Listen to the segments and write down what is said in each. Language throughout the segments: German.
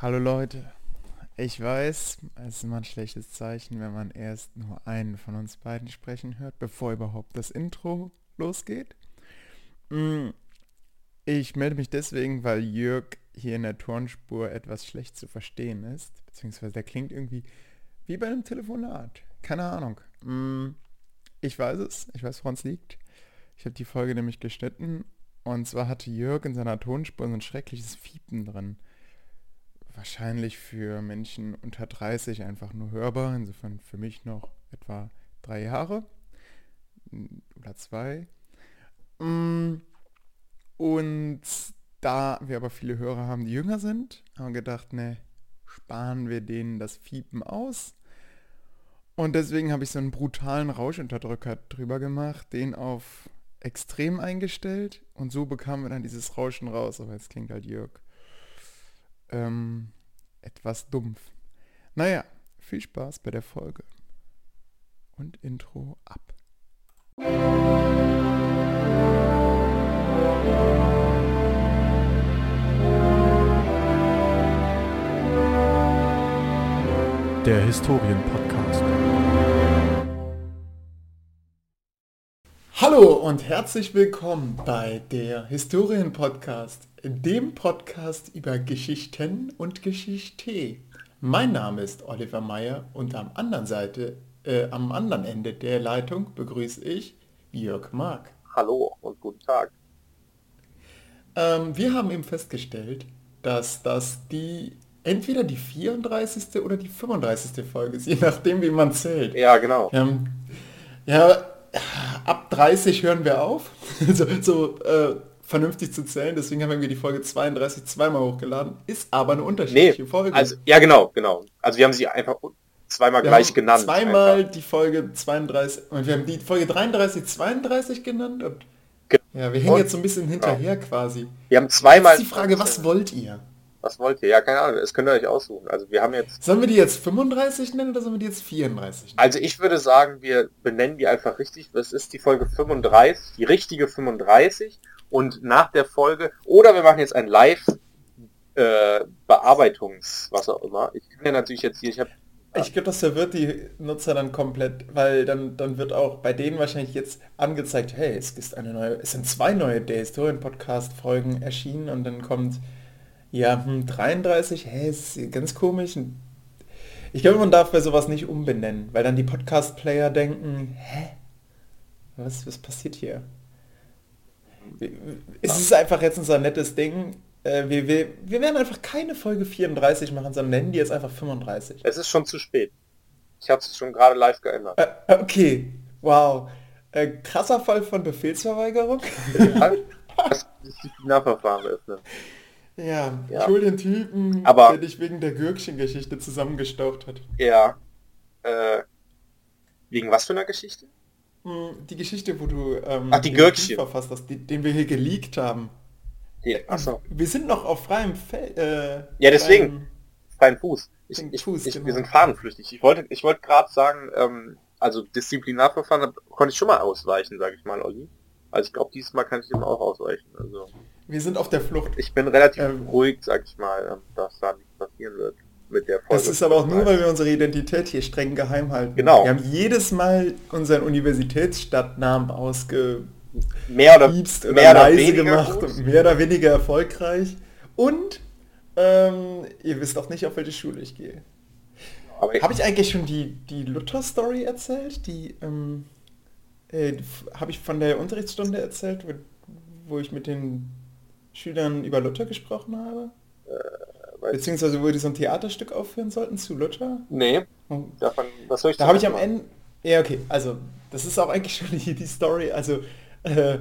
Hallo Leute, ich weiß, es ist immer ein schlechtes Zeichen, wenn man erst nur einen von uns beiden sprechen hört, bevor überhaupt das Intro losgeht. Mm, ich melde mich deswegen, weil Jörg hier in der Tonspur etwas schlecht zu verstehen ist, beziehungsweise der klingt irgendwie wie bei einem Telefonat. Keine Ahnung. Mm, ich weiß es, ich weiß, woran es liegt. Ich habe die Folge nämlich geschnitten und zwar hatte Jörg in seiner Tonspur so ein schreckliches Fiepen drin wahrscheinlich für Menschen unter 30 einfach nur hörbar. Insofern für mich noch etwa drei Jahre oder zwei. Mm, und da wir aber viele Hörer haben, die jünger sind, haben wir gedacht, ne, sparen wir denen das Fiepen aus. Und deswegen habe ich so einen brutalen Rauschunterdrücker drüber gemacht, den auf extrem eingestellt und so bekamen wir dann dieses Rauschen raus. Aber jetzt klingt halt Jörg ähm, etwas dumpf. Naja, viel Spaß bei der Folge. Und Intro ab. Der Historienpodcast. Hallo und herzlich willkommen bei der Historienpodcast, dem Podcast über Geschichten und Geschichte. Mein Name ist Oliver Meyer und am anderen Seite, äh, am anderen Ende der Leitung begrüße ich Jörg Mark. Hallo und guten Tag. Ähm, wir haben eben festgestellt, dass das die entweder die 34. oder die 35. Folge ist, je nachdem wie man zählt. Ja, genau. Ähm, ja, ab 30 hören wir auf, so, so äh, vernünftig zu zählen. Deswegen haben wir die Folge 32 zweimal hochgeladen. Ist aber eine unterschiedliche nee, Folge. Also, ja, genau, genau. Also wir haben sie einfach zweimal wir gleich genannt. Zweimal einfach. die Folge 32 und wir haben die Folge 33 32 genannt und ja, wir hängen Und- jetzt so ein bisschen hinterher quasi. Wir haben zweimal... Jetzt ist die Frage, was wollt ihr? Was wollt ihr? Ja, keine Ahnung, das könnt ihr euch aussuchen. Also wir haben jetzt... Sollen wir die jetzt 35 nennen oder sollen wir die jetzt 34 nennen? Also ich würde sagen, wir benennen die einfach richtig. Das ist die Folge 35, die richtige 35. Und nach der Folge... Oder wir machen jetzt ein Live... Äh, Bearbeitungs... Was auch immer. Ich kann ja natürlich jetzt hier... Ich habe Ich glaube, das verwirrt die Nutzer dann komplett, weil dann, dann wird auch bei denen wahrscheinlich jetzt angezeigt, hey, es ist eine neue, es sind zwei neue der Historien-Podcast-Folgen erschienen und dann kommt, ja, hm, 33, hä, ist ganz komisch. Ich glaube, man darf bei sowas nicht umbenennen, weil dann die Podcast-Player denken, hä? Was, was passiert hier? Es ist einfach jetzt unser nettes Ding. Äh, Wir, wir, wir werden einfach keine Folge 34 machen, sondern nennen die jetzt einfach 35. Es ist schon zu spät. Ich habe es schon gerade live geändert. Äh, okay, wow. Äh, krasser Fall von Befehlsverweigerung. das Disziplinarverfahren öffnen. ja, Ja. ich hol den Typen, Aber- der dich wegen der Gürkchen-Geschichte zusammengestaucht hat. Ja. Äh, wegen was für einer Geschichte? Hm, Die Geschichte, wo du ähm, Ach, die Gürkchen. Verfasst hast, die, den wir hier geleakt haben. Die, achso. Wir sind noch auf freiem Feld. Äh, Ja, deswegen. Freien Fuß. Ich, ich, Fuß, ich, genau. Wir sind fahnenflüchtig. Ich wollte, ich wollte gerade sagen, ähm, also Disziplinarverfahren da konnte ich schon mal ausweichen, sage ich mal, Olli. Also ich glaube, diesmal kann ich dem auch ausweichen. Also Wir sind auf der Flucht. ich bin relativ Ähm. ruhig, sag ich mal, dass da nichts passieren wird mit der Folge. Das ist aber auch nur, weil wir unsere Identität hier streng geheim halten. Genau. Wir haben jedes Mal unseren Universitätsstadtnamen ausge mehr oder, oder mehr oder weniger gemacht und mehr oder weniger erfolgreich. Und ähm, ihr wisst auch nicht, auf welche Schule ich gehe. Habe ich eigentlich schon die, die Luther-Story erzählt? Die ähm, äh, habe ich von der Unterrichtsstunde erzählt, wo, wo ich mit den Schülern über Luther gesprochen habe? weiß- Beziehungsweise wo die so ein Theaterstück aufführen sollten zu Luther? nee, Oh, davon, was soll ich da habe ich am? Ende. Ja, okay, also das ist auch eigentlich schon die, die Story. Also äh,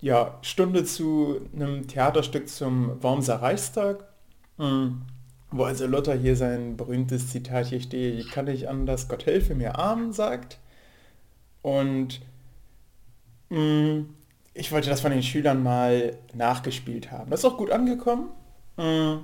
ja, Stunde zu einem Theaterstück zum Wormser Reichstag, mh, wo also Luther hier sein berühmtes Zitat hier steht, ich kann nicht anders, Gott helfe mir Armen sagt. Und mh, ich wollte das von den Schülern mal nachgespielt haben. Das ist auch gut angekommen. Mh,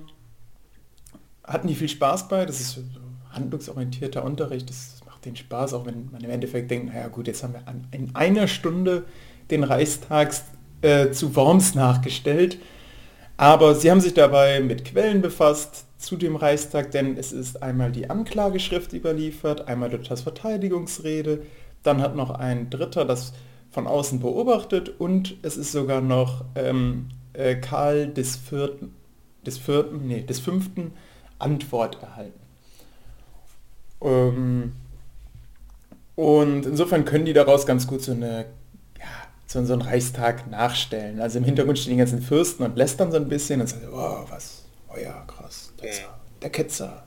hatten die viel Spaß bei. Das ist so handlungsorientierter Unterricht. Das macht den Spaß, auch wenn man im Endeffekt denkt, naja gut, jetzt haben wir an, in einer Stunde den Reichstag äh, zu Worms nachgestellt. Aber sie haben sich dabei mit Quellen befasst zu dem Reichstag, denn es ist einmal die Anklageschrift überliefert, einmal Luthers Verteidigungsrede, dann hat noch ein Dritter das von außen beobachtet und es ist sogar noch ähm, äh, Karl des Vierten, des Vierten, nee, des Fünften Antwort erhalten. Ähm, und insofern können die daraus ganz gut so eine so, so einen Reichstag nachstellen. Also im Hintergrund stehen die ganzen Fürsten und lästern so ein bisschen und sagen, oh, was, oh ja, krass, der, der Ketzer.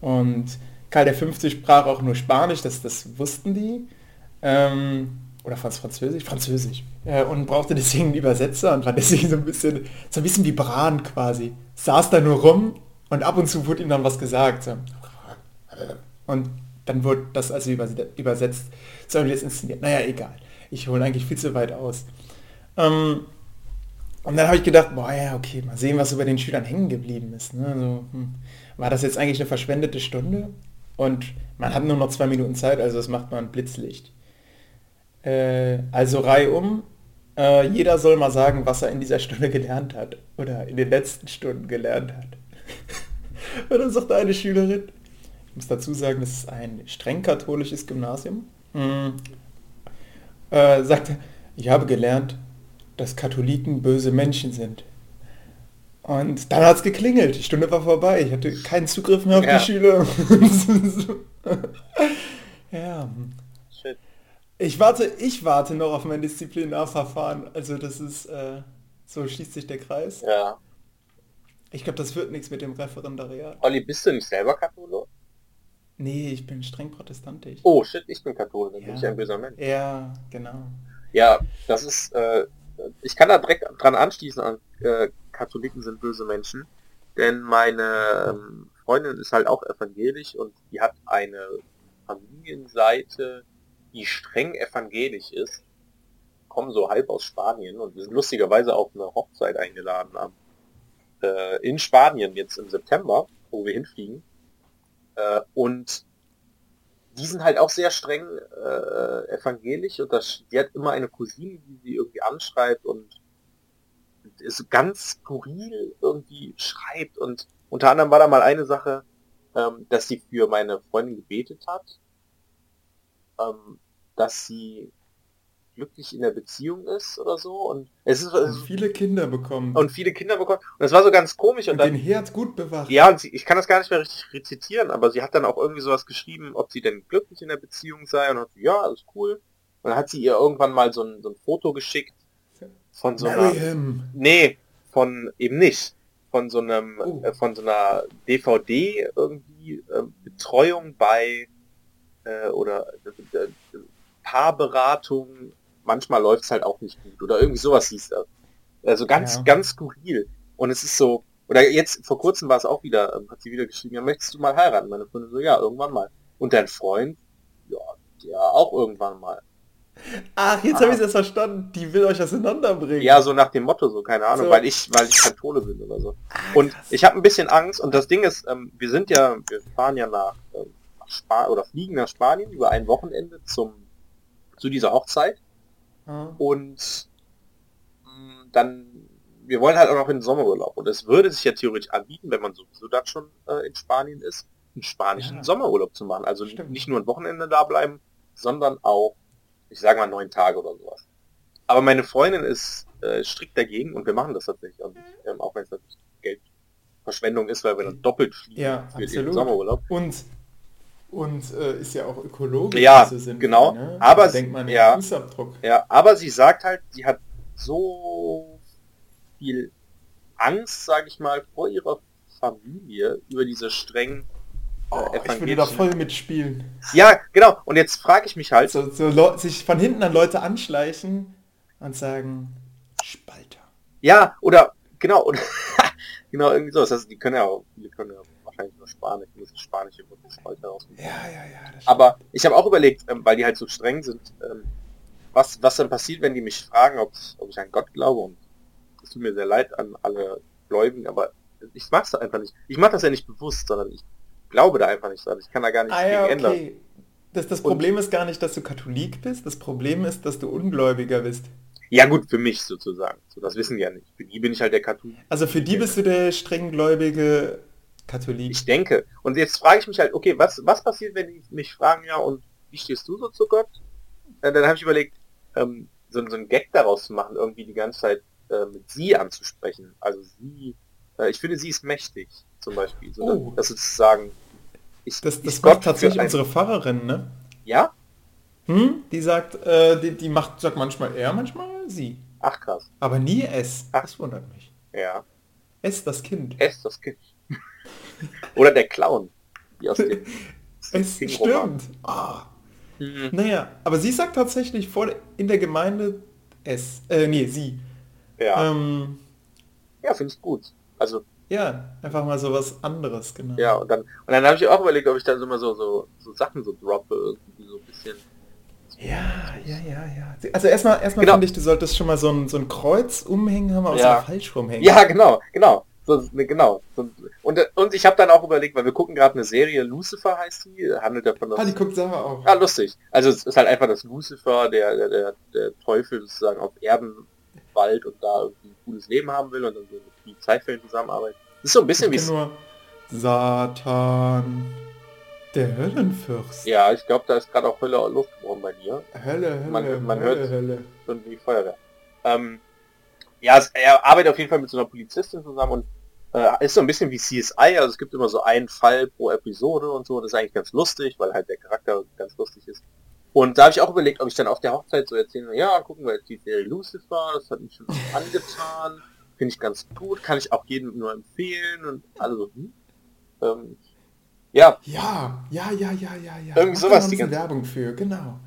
Und Karl V. sprach auch nur Spanisch, das, das wussten die. Ähm, oder fast Französisch? Französisch. Äh, und brauchte deswegen einen Übersetzer und war deswegen so ein bisschen, so ein bisschen wie Bran quasi. Saß da nur rum und ab und zu wurde ihm dann was gesagt. So. Und dann wurde das also übersetzt. So, wie das inszeniert. Naja, egal ich hole eigentlich viel zu weit aus. Ähm, und dann habe ich gedacht, boah ja, okay, mal sehen, was über den Schülern hängen geblieben ist. Ne? Also, hm, war das jetzt eigentlich eine verschwendete Stunde? Und man hat nur noch zwei Minuten Zeit, also das macht man Blitzlicht. Äh, also reihum, äh, jeder soll mal sagen, was er in dieser Stunde gelernt hat. Oder in den letzten Stunden gelernt hat. Und dann sagt eine Schülerin, ich muss dazu sagen, das ist ein streng katholisches Gymnasium. Hm, äh, sagte, ich habe gelernt, dass Katholiken böse Menschen sind. Und dann hat es geklingelt, die Stunde war vorbei, ich hatte keinen Zugriff mehr auf ja. die Schüler. ja. Shit. Ich warte, ich warte noch auf mein Disziplinarverfahren. Also das ist, äh, so schließt sich der Kreis. Ja. Ich glaube, das wird nichts mit dem Referendariat. Olli, bist du nicht selber Katholik? Nee, ich bin streng protestantisch. Oh shit, ich bin katholisch, dann ja. bin ich ein böser Mensch. Ja, genau. Ja, das ist, äh, ich kann da direkt dran anschließen, an, äh, Katholiken sind böse Menschen, denn meine ähm, Freundin ist halt auch evangelisch und die hat eine Familienseite, die streng evangelisch ist, kommen so halb aus Spanien und sind lustigerweise auf eine Hochzeit eingeladen am, äh, in Spanien jetzt im September, wo wir hinfliegen. Äh, und die sind halt auch sehr streng äh, evangelisch und das, die hat immer eine Cousine, die sie irgendwie anschreibt und ist ganz skurril irgendwie schreibt und unter anderem war da mal eine Sache, ähm, dass sie für meine Freundin gebetet hat, ähm, dass sie glücklich in der Beziehung ist oder so. Und es ist und viele Kinder bekommen. Und viele Kinder bekommen. Und das war so ganz komisch. Und, und dann, den Herz gut bewacht. Ja, und sie, ich kann das gar nicht mehr richtig rezitieren, aber sie hat dann auch irgendwie sowas geschrieben, ob sie denn glücklich in der Beziehung sei. Und hat ja, alles cool. Und dann hat sie ihr irgendwann mal so ein, so ein Foto geschickt von so einer. Nee, von eben nicht. Von so einem, oh. äh, von so einer DVD irgendwie äh, Betreuung bei äh, oder äh, Paarberatung manchmal läuft es halt auch nicht gut oder irgendwie sowas hieß das. Also ganz, ja. ganz skurril. Und es ist so, oder jetzt vor kurzem war es auch wieder, ähm, hat sie wieder geschrieben, ja, möchtest du mal heiraten? Meine Freundin so, ja, irgendwann mal. Und dein Freund, ja, der auch irgendwann mal. Ach, jetzt habe ich es verstanden. Die will euch auseinanderbringen. Ja, so nach dem Motto, so keine Ahnung, so. weil ich, weil ich Kathole bin oder so. Ach, und ich habe ein bisschen Angst. Und das Ding ist, ähm, wir sind ja, wir fahren ja nach, ähm, nach Spanien oder fliegen nach Spanien über ein Wochenende zum zu dieser Hochzeit. Mhm. Und mh, mm, dann, wir wollen halt auch noch in den Sommerurlaub. Und es würde sich ja theoretisch anbieten, wenn man sowieso dann schon äh, in Spanien ist, einen spanischen ja. Sommerurlaub zu machen. Also Stimmt. nicht nur ein Wochenende da bleiben, sondern auch, ich sage mal, neun Tage oder sowas. Aber meine Freundin ist äh, strikt dagegen und wir machen das tatsächlich. Und, ähm, auch wenn es natürlich Geldverschwendung ist, weil wir dann doppelt fliegen ja, für absolut. den Sommerurlaub. Und und äh, ist ja auch ökologisch. Ja, Sinn, genau. Ne? Aber denkt man ja, Fußabdruck. Ja, aber sie sagt halt, sie hat so viel Angst, sage ich mal, vor ihrer Familie über diese strengen äh, oh, ich würde da voll mitspielen. Ja, genau. Und jetzt frage ich mich halt. So, so sich von hinten an Leute anschleichen und sagen, Spalter. Ja, oder genau, oder genau, irgendwie so. Das heißt, die können ja auch, die können ja wahrscheinlich nur Spanisch, muss das Spanische Spalt herausfinden. Ja, ja, ja. Aber ich habe auch überlegt, ähm, weil die halt so streng sind, ähm, was, was dann passiert, wenn die mich fragen, ob ich, ob ich an Gott glaube. Und es tut mir sehr leid an alle Gläubigen, aber ich mach's einfach nicht. Ich mache das ja nicht bewusst, sondern ich glaube da einfach nicht dran. Ich kann da gar nichts ah, ja, gegen okay. ändern. Das, das Problem ist gar nicht, dass du Katholik bist, das Problem ist, dass du Ungläubiger bist. Ja gut, für mich sozusagen. So, das wissen die ja nicht. Für die bin ich halt der Katholik. Also für die bist du der strenggläubige Katholik. Ich denke. Und jetzt frage ich mich halt, okay, was, was passiert, wenn die mich fragen, ja, und wie stehst du so zu Gott? Äh, dann habe ich überlegt, ähm, so, so einen Gag daraus zu machen, irgendwie die ganze Zeit äh, mit sie anzusprechen. Also sie, äh, ich finde, sie ist mächtig, zum Beispiel. So, Oh. dass sozusagen, ich, Das, das ich macht Gott tatsächlich unsere Pfarrerin, ne? Ja? Hm? Die sagt, äh, die, die macht, sagt manchmal er, manchmal sie. Ach krass. Aber nie es. Ach. Das wundert mich. Ja. Es, das Kind. Es, das Kind. Oder der Clown. Wie aus dem Es King-Roman. stimmt. Ah. Mhm. Naja, aber sie sagt tatsächlich vor, in der Gemeinde es. Äh, nee, sie. Ja, Ähm, ja finde ich gut. Also, ja, einfach mal so was anderes, genau. ja, und dann, und dann habe ich auch überlegt, ob ich dann so mal so, so, so Sachen so droppe, irgendwie so ein bisschen. Ja, ja, ja, ja. Also erstmal, erstmal Genau. finde ich, du solltest schon mal so ein, so ein Kreuz umhängen, haben aus Ja. der falsch rumhängen. Ja, genau, genau. So, genau. So, und, und ich habe dann auch überlegt, weil wir gucken gerade eine Serie, Lucifer heißt die, handelt davon, dass Ah, die guckt Sarah auch. Ah, lustig. Also es ist halt einfach das Lucifer, der, der, der, der Teufel sozusagen auf Erden wald und da irgendwie ein cooles Leben haben will und dann so mit Zeitfällen zusammenarbeitet. Das ist so ein bisschen wie... Nur Satan, der Höllenfürst. Ja, ich glaube, da ist gerade auch Hölle Luft geworden bei dir. Hölle, Hölle, Man- man Hölle, hört- Hölle. Und die Feuerwehr. Ähm, ja, es, er arbeitet auf jeden Fall mit so einer Polizistin zusammen und äh, ist so ein bisschen wie CSI, also es gibt immer so einen Fall pro Episode und so, das ist eigentlich ganz lustig, weil halt der Charakter ganz lustig ist. Und da habe ich auch überlegt, ob ich dann auf der Hochzeit so erzählen, ja, gucken wir jetzt die Serie Lucifer, das hat mich schon angetan, finde ich ganz gut, kann ich auch jedem nur empfehlen und also, hm? ähm, ja, Ja, ja, ja, ja, ja, ja. Irgendwie sowas die ganze- Werbung für, genau.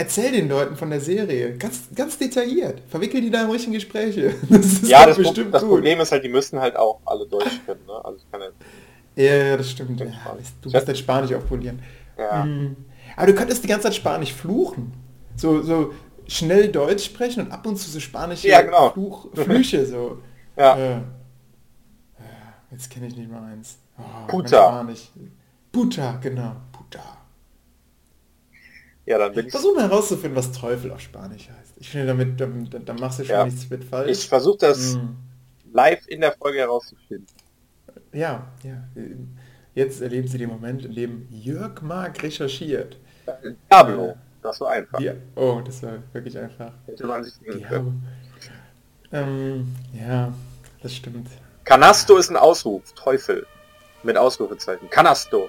Erzähl den Leuten von der Serie, ganz, ganz detailliert. Verwickel die da in richtigen Gespräche. Das ist ja, das, bestimmt das gut. Problem ist halt, die müssen halt auch alle Deutsch können, ne? Also ich kann ja, Ja, ja, das stimmt. Ja, du musst dein Spanisch aufpolieren. ja. Mhm. Aber du könntest die ganze Zeit Spanisch fluchen. So, so schnell Deutsch sprechen und ab und zu so spanische Ja, genau. Fluch, Flüche so. Ja. Äh, äh, jetzt kenne ich nicht mal eins. Oh, Puta. Puta, genau. Ja, dann bin ich Versuch mal herauszufinden, was Teufel auf Spanisch heißt. Ich finde, damit, damit, dann machst du schon Ja. nichts mit falsch. Ich versuche das Mhm. live in der Folge herauszufinden. Ja, ja. Jetzt erleben Sie den Moment, in dem Jörg Mark recherchiert. Diablo, das war einfach. Ja. Oh, das war wirklich einfach. Hätte man sich. Ähm, ja, das stimmt. Canasto ist ein Ausruf, Teufel. Mit Ausrufezeichen. Canasto.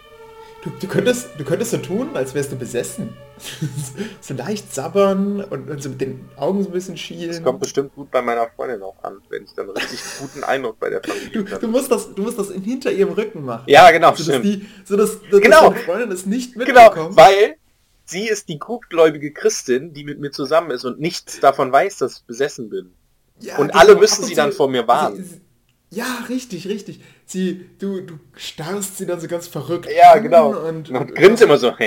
Du, du, könntest, du könntest so tun, als wärst du besessen. so leicht sabbern und, und so mit den Augen so ein bisschen Das schielen. kommt bestimmt gut bei meiner Freundin auch an, wenn ich dann richtig guten Eindruck bei der Familie Du, du, musst das, du musst das in- hinter ihrem Rücken machen. Ja, genau, so, dass die, so dass, dass Genau. deine Freundin es nicht Genau, mitbekommt. weil sie ist die gutgläubige Christin, die mit mir zusammen ist und nichts davon weiß, dass ich besessen bin. Ja, Und genau, alle müssen sie dann vor mir warnen. Sie, sie, ja, richtig, richtig. Sie, du, du starrst sie dann so ganz verrückt Ja, genau. Und, Und grinst immer so. ja,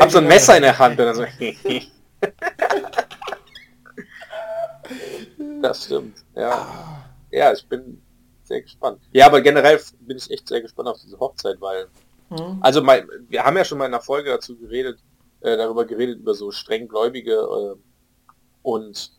Hab so ein genau. Messer in der Hand und dann so. das stimmt, ja. Ah, Ja, ich bin sehr gespannt. Ja, aber generell bin ich echt sehr gespannt auf diese Hochzeit, weil, hm. also mein, wir haben ja schon mal in einer Folge dazu geredet, äh, darüber geredet, über so strenggläubige äh, und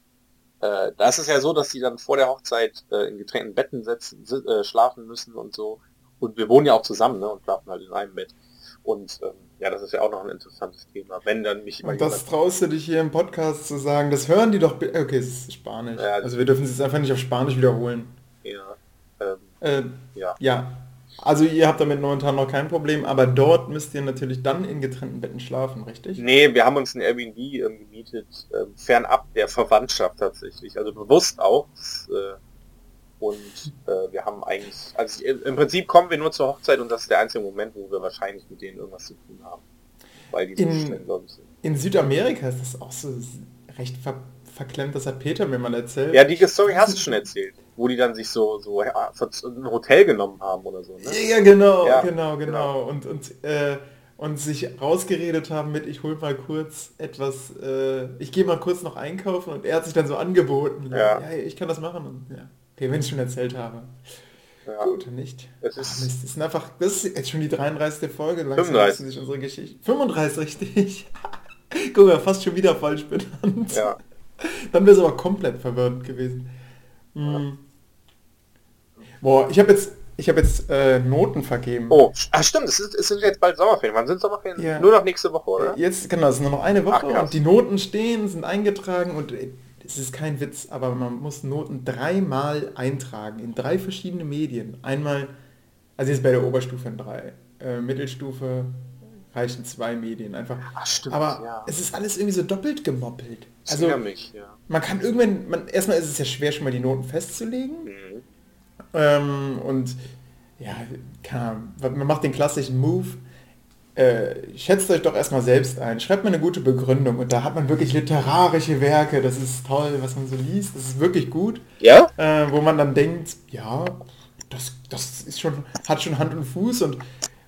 äh, da ist es ja so, dass die dann vor der Hochzeit äh, in getrennten Betten setzen, äh, schlafen müssen und so. Und wir wohnen ja auch zusammen, ne, und schlafen halt in einem Bett. Und ähm, ja, das ist ja auch noch ein interessantes Thema. Wenn dann mich Und das traust du dich hier im Podcast zu sagen, das hören die doch... Okay, es ist Spanisch. Ja, also wir dürfen es jetzt einfach nicht auf Spanisch wiederholen. ja, ähm, Äh, ja. ja. Also ihr habt damit momentan noch kein Problem, aber dort müsst ihr natürlich dann in getrennten Betten schlafen, richtig? Nee, wir haben uns ein Airbnb ähm, gemietet, ähm, fernab der Verwandtschaft tatsächlich. Also bewusst auch. Äh, und äh, wir haben eigentlich, also im Prinzip kommen wir nur zur Hochzeit und das ist der einzige Moment, wo wir wahrscheinlich mit denen irgendwas zu tun haben. Weil die so In- streng gläubig sind. In Südamerika ist das auch so recht ver verklemmt, das hat Peter mir mal erzählt. Ja, die Story hast du schon erzählt. Wo die dann sich so, so ja, ein Hotel genommen haben oder so, ne? Ja, genau, Ja, genau, genau. Und, und, äh, und sich rausgeredet haben mit, ich hol mal kurz etwas, äh, ich gehe mal kurz noch einkaufen und er hat sich dann so angeboten. Ja. ja ich kann das machen. Und, ja. Okay, wenn ich schon erzählt habe. Ja. Gut, nicht. Es Ach, ist- Mist, das ist einfach, das ist jetzt schon die 33. Folge. Langsam 35. müssen sich unsere Geschichte. 35, richtig. Guck mal, fast schon wieder falsch benannt. Ja. Dann wäre es aber komplett verwirrend gewesen. Hm. Boah, ich habe jetzt, ich habe jetzt äh, Noten vergeben. Oh, ah, stimmt, es, ist, es sind jetzt bald Sommerferien. Wann sind Sommerferien? Ja. Nur noch nächste Woche, oder? Jetzt, genau, es ist nur noch eine Woche Ach, und die Noten stehen, sind eingetragen und äh, es ist kein Witz, aber man muss Noten dreimal eintragen in drei verschiedene Medien. Einmal, also jetzt bei der Oberstufe in drei, äh, Mittelstufe reichen zwei Medien einfach. Ach, stimmt, aber ja. es ist alles irgendwie so doppelt gemoppelt. Ich Also mich, ja. man kann irgendwann, man, erstmal ist es ja schwer schon mal die Noten festzulegen. Mhm. Ähm, und ja, Ahnung, man macht den klassischen Move. Äh, schätzt euch doch erstmal selbst ein. Schreibt mal eine gute Begründung. Und da hat man wirklich literarische Werke. Das ist toll, was man so liest. Das ist wirklich gut. Ja? Äh, wo man dann denkt, ja, das, das ist schon, hat schon Hand und Fuß. Und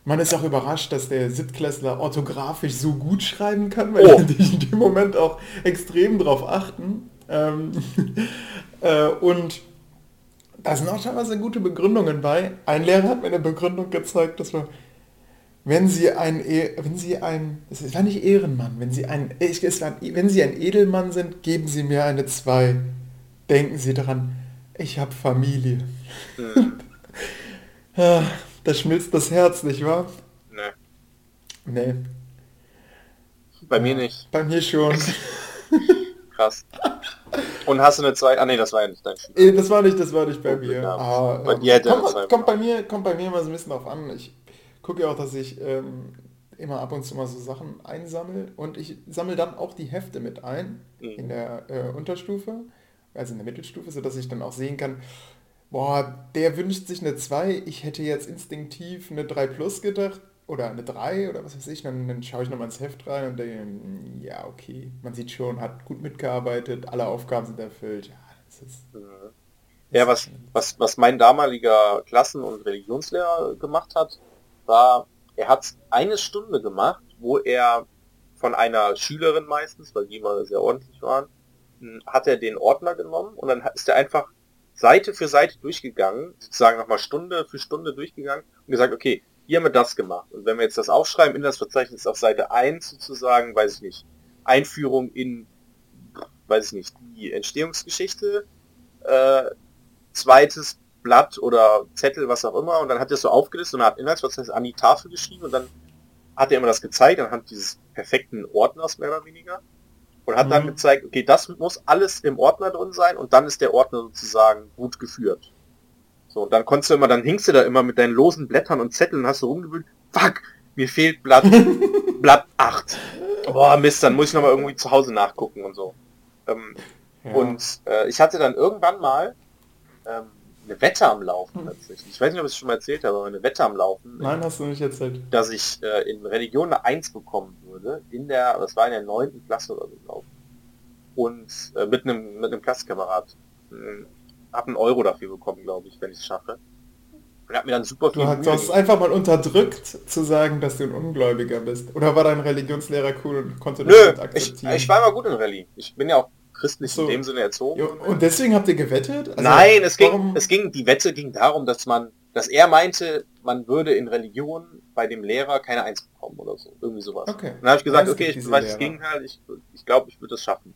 man ist auch überrascht, dass der Sittklässler orthografisch so gut schreiben kann, weil Oh. die in dem Moment auch extrem drauf achten. Ähm, äh, und da sind auch teilweise gute Begründungen bei. Ein Lehrer hat mir eine Begründung gezeigt, dass wir, wenn Sie ein, E- wenn Sie ein, es war nicht Ehrenmann, wenn Sie ein, ich- es war, wenn Sie ein Edelmann sind, geben Sie mir eine 2. Denken Sie daran, ich habe Familie. Mhm. Da schmilzt das Herz, nicht wahr? Ne, Nee, bei mir nicht. bei mir schon. Krass. Und hast du eine zweite? Ah nee, das war ja nicht dein. Eh, Das war nicht, das war nicht bei Glück mir. Ah, Bei kommt, kommt bei mir, kommt bei mir immer so ein bisschen drauf an. Ich gucke ja auch, dass ich ähm, immer ab und zu mal so Sachen einsammle und ich sammle dann auch die Hefte mit ein Mhm. in der äh, Unterstufe, also in der Mittelstufe, sodass ich dann auch sehen kann, boah, der wünscht sich eine 2, ich hätte jetzt instinktiv eine 3 plus gedacht oder eine 3 oder was weiß ich, dann, dann schaue ich nochmal ins Heft rein und denke, mm, ja, okay, man sieht schon, hat gut mitgearbeitet, alle Aufgaben sind erfüllt. Ja, das ist, Ja, was, was, was mein damaliger Klassen- und Religionslehrer gemacht hat, war, er hat eine Stunde gemacht, wo er von einer Schülerin meistens, weil die immer sehr ordentlich waren, m, hat er den Ordner genommen und dann ist er einfach Seite für Seite durchgegangen, sozusagen nochmal Stunde für Stunde durchgegangen und gesagt, okay, hier haben wir das gemacht. Und wenn wir jetzt das aufschreiben in das Verzeichnis auf Seite 1 sozusagen, weiß ich nicht, Einführung in, weiß ich nicht, die Entstehungsgeschichte, äh, zweites Blatt oder Zettel, was auch immer, und dann hat er es so aufgelistet und hat Inhaltsverzeichnis an die Tafel geschrieben und dann hat er immer das gezeigt anhand dieses perfekten Ordners mehr oder weniger und hat dann Mhm. gezeigt, okay, das muss alles im Ordner drin sein und dann ist der Ordner sozusagen gut geführt. So, und dann konntest du immer, dann hingst du da immer mit deinen losen Blättern und Zetteln, hast du rumgewühlt, fuck, mir fehlt Blatt, Blatt 8. Boah, Mist, dann muss ich nochmal irgendwie zu Hause nachgucken und so. Ähm, ja. und äh, ich hatte dann irgendwann mal ähm, eine Wette am Laufen Hm. tatsächlich. Ich weiß nicht, ob ich es schon mal erzählt habe, aber eine Wette am Laufen, Nein, hast du nicht erzählt. dass ich äh, in Religion eine 1 bekommen würde. In der, das war in der neunten Klasse oder so, glaube ich. Und äh, mit einem mit einem Klassenkamerad. Hm, Hab einen Euro dafür bekommen, glaube ich, wenn ich es schaffe. Und hab mir dann super viel Du hast, hast einfach mal unterdrückt zu sagen, dass du ein Ungläubiger bist. Oder war dein Religionslehrer cool und konnte das Nö, nicht ich, akzeptieren? ich war immer gut in Rallye. Ich bin ja auch christlich So. in dem Sinne erzogen. Und deswegen habt ihr gewettet? Also, Nein, es ging, es ging, die Wette ging darum, dass man, dass er meinte, man würde in Religion bei dem Lehrer keine Eins bekommen oder so. Irgendwie sowas. Okay. Und dann habe ich gesagt, es okay, ich weiß das. Gegenteil, ich, ich glaube, ich würde das schaffen.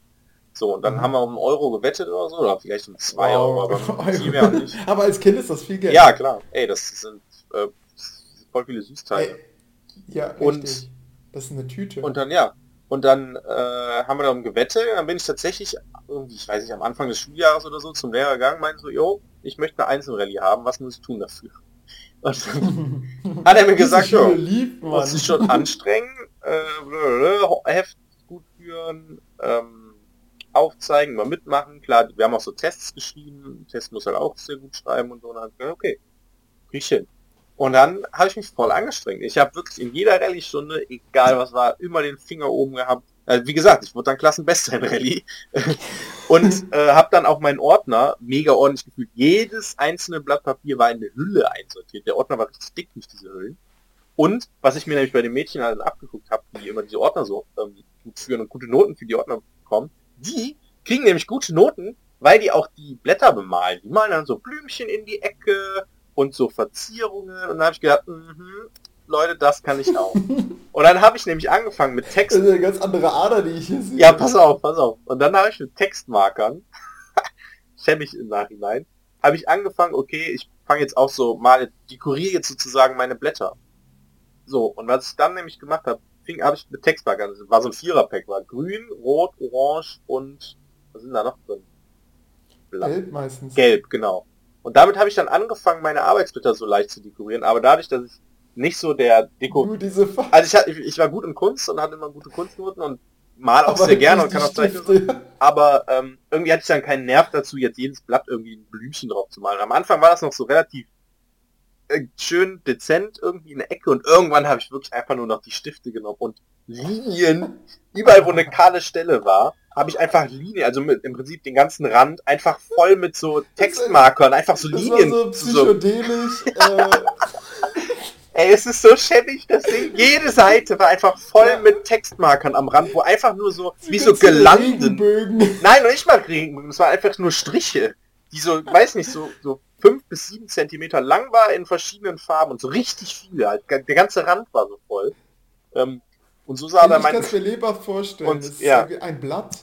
So, und dann Mhm. haben wir um einen Euro gewettet oder so, oder vielleicht um zwei. Euro, aber viel mehr nicht. Aber als Kind ist das viel Geld. Ja, klar. Ey, das sind äh, voll viele Süßteile. Ey, ja, Und- richtig. Das ist eine Tüte. Und dann, ja. Und dann äh, haben wir darum gewettet, dann bin ich tatsächlich, irgendwie, ich weiß nicht, am Anfang des Schuljahres oder so zum Lehrer gegangen, meinte so, jo, ich möchte eine Einzelrallye haben, was muss ich tun dafür? Und dann hat er mir gesagt, man. muss ich schon anstrengen, äh, Heft gut führen, ähm, aufzeigen, mal mitmachen, klar, wir haben auch so Tests geschrieben, Test muss halt auch sehr gut schreiben und so, und dann ich gesagt, okay, krieg hin. Und dann habe ich mich voll angestrengt. Ich habe wirklich in jeder Rallye-Stunde, egal was war, immer den Finger oben gehabt. Also wie gesagt, ich wurde dann Klassenbester in Rallye. und äh, habe dann auch meinen Ordner mega ordentlich gefühlt. Jedes einzelne Blatt Papier war in eine Hülle einsortiert. Der Ordner war richtig dick durch diese Hüllen. Und was ich mir nämlich bei den Mädchen halt abgeguckt habe, die immer diese Ordner so ähm, gut führen und gute Noten für die Ordner bekommen, die kriegen nämlich gute Noten, weil die auch die Blätter bemalen. Die malen dann so Blümchen in die Ecke und so Verzierungen. Und da habe ich gedacht, mhm, Leute, das kann ich auch. Und dann habe ich nämlich angefangen mit Text. Das ist eine ganz andere Ader, die ich hier sehe. Ja, pass auf, pass auf. Und dann habe ich mit Textmarkern, schäme ich im Nachhinein, habe ich angefangen, okay, ich fange jetzt auch so mal, dekoriere jetzt sozusagen meine Blätter. So, und was ich dann nämlich gemacht habe, fing, habe ich mit Textmarkern, das war so ein Vierer-Pack, war grün, rot, orange und, was sind da noch drin? Blau. Gelb meistens. Gelb, genau. Und damit habe ich dann angefangen, meine Arbeitsblätter so leicht zu dekorieren, aber dadurch, dass ich nicht so der Deko... Nur diese Farbe. Also ich, ich, war gut in Kunst und hatte immer gute Kunstnoten und mal auch sehr gerne und kann auch zeichnen. Aber ähm, irgendwie hatte ich dann keinen Nerv dazu, jetzt jedes Blatt irgendwie ein Blümchen drauf zu malen. Am Anfang war das noch so relativ schön dezent irgendwie in der Ecke und irgendwann habe ich wirklich einfach nur noch die Stifte genommen und Linien, überall wo eine kahle Stelle war, habe ich einfach Linien, also mit, im Prinzip den ganzen Rand einfach voll mit so Textmarkern, einfach so Das Linien. war so so, psychedelisch. äh, ey, es ist so schäbig, das Ding. Jede Seite war einfach voll mit Textmarkern am Rand, wo einfach nur so, wie so. Regenbögen. Nein, noch nicht mal Regenbogen, es war einfach nur Striche, die so, weiß nicht, so, so fünf bis sieben Zentimeter lang war in verschiedenen Farben und so richtig viele, halt, der ganze Rand war so voll. Ähm, und so sah dann ich mein, kann es mir lebhaft vorstellen. Und, das ist ja. irgendwie ein Blatt,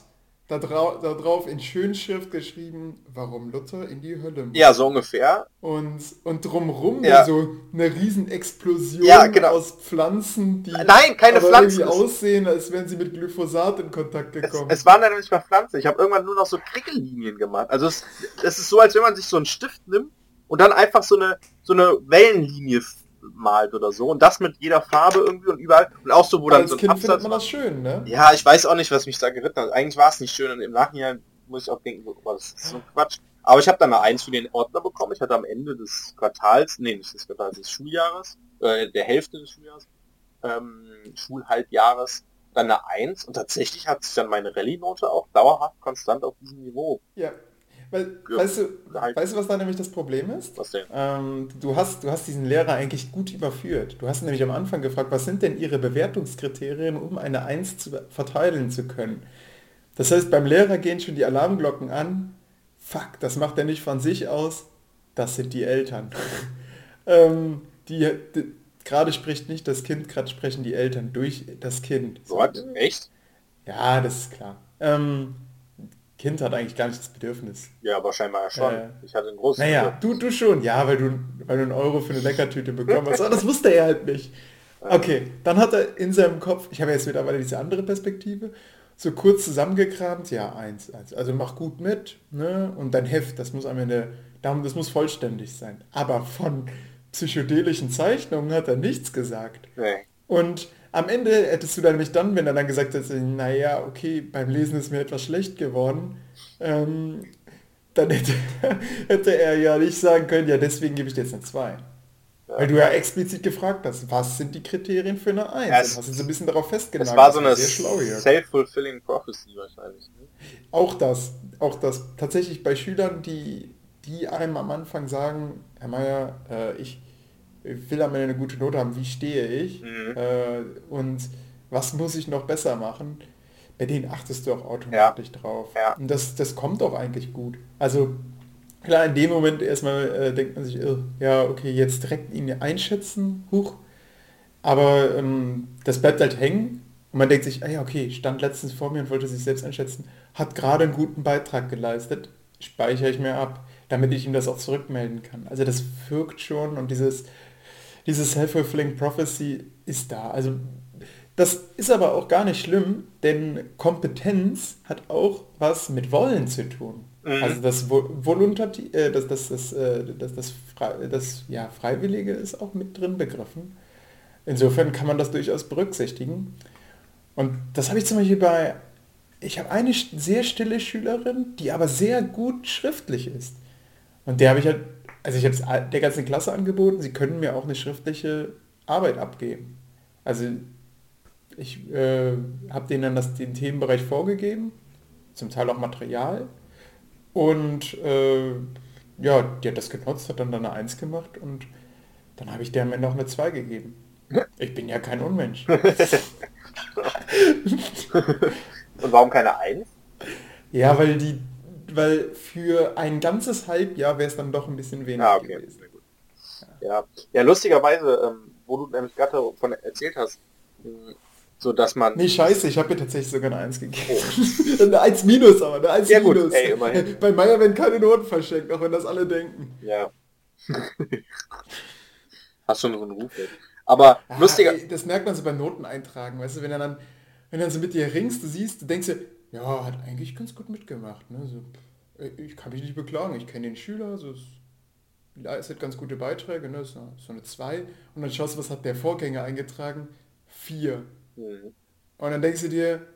da, da drauf in Schönschrift geschrieben, warum Luther in die Hölle muss. ja, so ungefähr. Und, und drumrum Ja. so eine riesen Explosion Ja, genau. aus Pflanzen, die Nein, keine aber Pflanzen. irgendwie Es, aussehen, als wären sie mit Glyphosat in Kontakt es, gekommen. es waren dann nicht mal Pflanzen. Ich habe irgendwann nur noch so Krickellinien gemacht. Also es, es ist so, als wenn man sich so einen Stift nimmt und dann einfach so eine, so eine Wellenlinie malt oder so. Und das mit jeder Farbe irgendwie und überall. Und auch so, wo dann Als so ein Kind findet Absatz man das schön, ne? Ja, ich weiß auch nicht, was mich da geritten hat. Eigentlich war es nicht schön und im Nachhinein muss ich auch denken, so, oh, das ist so Quatsch. Aber ich habe dann eine Eins für den Ordner bekommen. Ich hatte am Ende des Quartals, nee, nicht des Quartals, des Schuljahres, äh, der Hälfte des Schuljahres, ähm, Schulhalbjahres, dann eine Eins und tatsächlich hat sich dann meine Rallye-Note auch dauerhaft konstant auf diesem Niveau Ja. Weil, Ja, weißt, du, weißt du, was da nämlich das Problem ist? Was denn? Ähm, du, hast, du hast diesen Lehrer eigentlich gut überführt. Du hast nämlich am Anfang gefragt, was sind denn Ihre Bewertungskriterien, um eine Eins zu verteilen zu können? Das heißt, beim Lehrer gehen schon die Alarmglocken an. Fuck, das macht er nicht von sich aus. Das sind die Eltern. ähm, die, die, gerade spricht nicht das Kind, gerade sprechen die Eltern durch das Kind. So, What? Echt? Ja, das ist klar. Ähm, Kind hat eigentlich gar nicht das Bedürfnis. Ja, aber scheinbar ja schon. Äh, ich hatte ein großes Naja, du, du schon, ja, weil du, weil du einen Euro für eine Leckertüte bekommen hast. Aber das wusste er halt nicht. Okay, dann hat er in seinem Kopf, ich habe jetzt mittlerweile diese andere Perspektive, so kurz zusammengekramt, ja, eins, eins. Also mach gut mit, ne? Und dein Heft, das muss am Ende, darum, das muss vollständig sein. Aber von psychedelischen Zeichnungen hat er nichts gesagt. Nee. Und am Ende hättest du dann nämlich dann, wenn er dann gesagt hätte, naja, okay, beim Lesen ist mir etwas schlecht geworden, ähm, dann hätte, hätte er ja nicht sagen können, ja, deswegen gebe ich dir jetzt eine 2. Weil du ja explizit gefragt hast, was sind die Kriterien für eine 1? Ja, es- hast du so ein bisschen darauf festgenagelt. Es war so eine self-fulfilling prophecy wahrscheinlich. Ne? Auch das, auch das. Tatsächlich bei Schülern, die, die einem am Anfang sagen, Herr Meier, äh, ich will am Ende eine gute Note haben, wie stehe ich Mhm. äh, und was muss ich noch besser machen, bei denen achtest du auch automatisch drauf. Ja. Und das, das kommt auch eigentlich gut. Also klar, in dem Moment erstmal äh, denkt man sich, ja, okay, jetzt direkt ihn einschätzen, huch. Aber ähm, das bleibt halt hängen und man denkt sich, ah ja, okay, stand letztens vor mir und wollte sich selbst einschätzen, hat gerade einen guten Beitrag geleistet, speichere ich mir ab, damit ich ihm das auch zurückmelden kann. Also das wirkt schon und dieses, dieses Self-Fulfilling Prophecy ist da. Also das ist aber auch gar nicht schlimm, denn Kompetenz hat auch was mit Wollen zu tun. Mhm. Also das Vo- Voluntati äh, das, das, das, äh, das, das, Frei- das ja, Freiwillige ist auch mit drin begriffen. Insofern kann man das durchaus berücksichtigen. Und das habe ich zum Beispiel bei, ich habe eine sehr stille Schülerin, die aber sehr gut schriftlich ist. Und der habe ich halt, also ich habe es der ganzen Klasse angeboten, sie können mir auch eine schriftliche Arbeit abgeben. Also ich äh, habe denen dann das, den Themenbereich vorgegeben, zum Teil auch Material. Und äh, ja, die hat das genutzt, hat dann, dann eine Eins gemacht und dann habe ich der am Ende auch eine 2 gegeben. Ich bin ja kein Unmensch. Und warum keine Eins? Ja, weil die, weil für ein ganzes Halbjahr wäre es dann doch ein bisschen wenig Ah, okay. gewesen. Gut. Ja. ja, lustigerweise, ähm, wo du nämlich gerade davon erzählt hast, mh, so dass man... Nee, scheiße, ich habe mir tatsächlich sogar eine 1 gegeben. eine 1 minus, aber eine 1 Ja, gut, minus. ey, immerhin. Bei Meier werden keine Noten verschenkt, auch wenn das alle denken. Ja. Hast schon so einen Ruf. Aber Ja, lustiger... ey, das merkt man so beim Noten eintragen, weißt du, wenn er dann, wenn er dann so mit dir ringst, du siehst, du denkst dir, ja, hat eigentlich ganz gut mitgemacht, ne? So, ey, ich kann mich nicht beklagen, ich kenne den Schüler, so es leistet ganz gute Beiträge, ne? So, so eine 2 und dann schaust du, was hat der Vorgänger eingetragen? 4. Mhm. Und dann denkst du dir,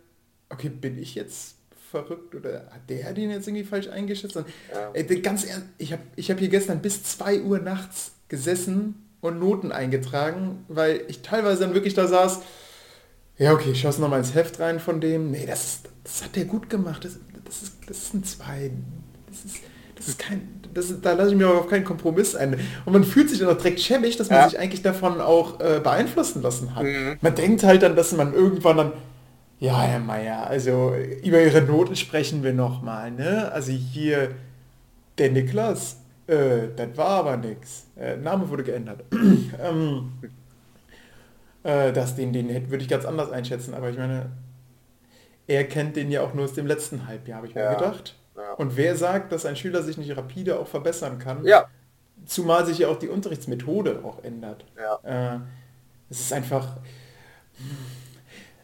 okay, bin ich jetzt verrückt oder hat der den jetzt irgendwie falsch eingeschätzt? Und, Ja. ey, ganz ehrlich, ich habe ich hab hier gestern bis 2 Uhr nachts gesessen und Noten eingetragen, weil ich teilweise dann wirklich da saß, ja okay, ich schaue nochmal ins Heft rein von dem, nee, das, ist, das hat der gut gemacht, das, das, ist, das ist ein 2, das ist, das ist kein, das ist, da lasse ich mir auch auf keinen Kompromiss ein. Und man fühlt sich dann auch direkt schäbig, dass man Ja. sich eigentlich davon auch äh, beeinflussen lassen hat. Mhm. Man denkt halt dann, dass man irgendwann dann, ja, Herr Meier, also über Ihre Noten sprechen wir nochmal, ne? Also hier, der Niklas, äh, das war aber nix. Äh, Name wurde geändert. ähm, äh, das, den, den hätte- würde ich ganz anders einschätzen, aber ich meine, er kennt den ja auch nur aus dem letzten Halbjahr, habe ich Ja. mir gedacht. Ja. Und wer sagt, dass ein Schüler sich nicht rapide auch verbessern kann? ja. Zumal sich ja auch die Unterrichtsmethode auch ändert. Ja. Äh, es ist einfach.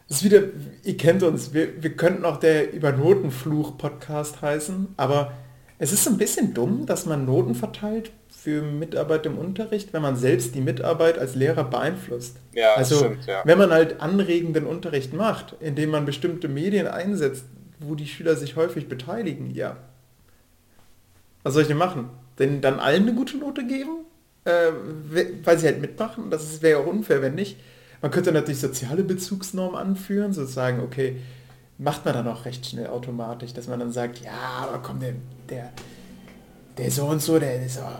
Es ist wieder, ihr kennt uns, wir, wir könnten auch der über Notenfluch-Podcast heißen, aber es ist ein bisschen dumm, dass man Noten verteilt für Mitarbeit im Unterricht, wenn man selbst die Mitarbeit als Lehrer beeinflusst. Ja, also stimmt, ja. wenn man halt anregenden Unterricht macht, indem man bestimmte Medien einsetzt, wo die Schüler sich häufig beteiligen, ja. Was soll ich denn machen? Denn dann allen eine gute Note geben? Äh, we- weil sie halt mitmachen? Das wäre ja auch unfair, wenn nicht. Man könnte natürlich soziale Bezugsnormen anführen, sozusagen, okay, macht man dann auch recht schnell automatisch, dass man dann sagt, ja, aber komm, der, der, der so und so, der ist auch,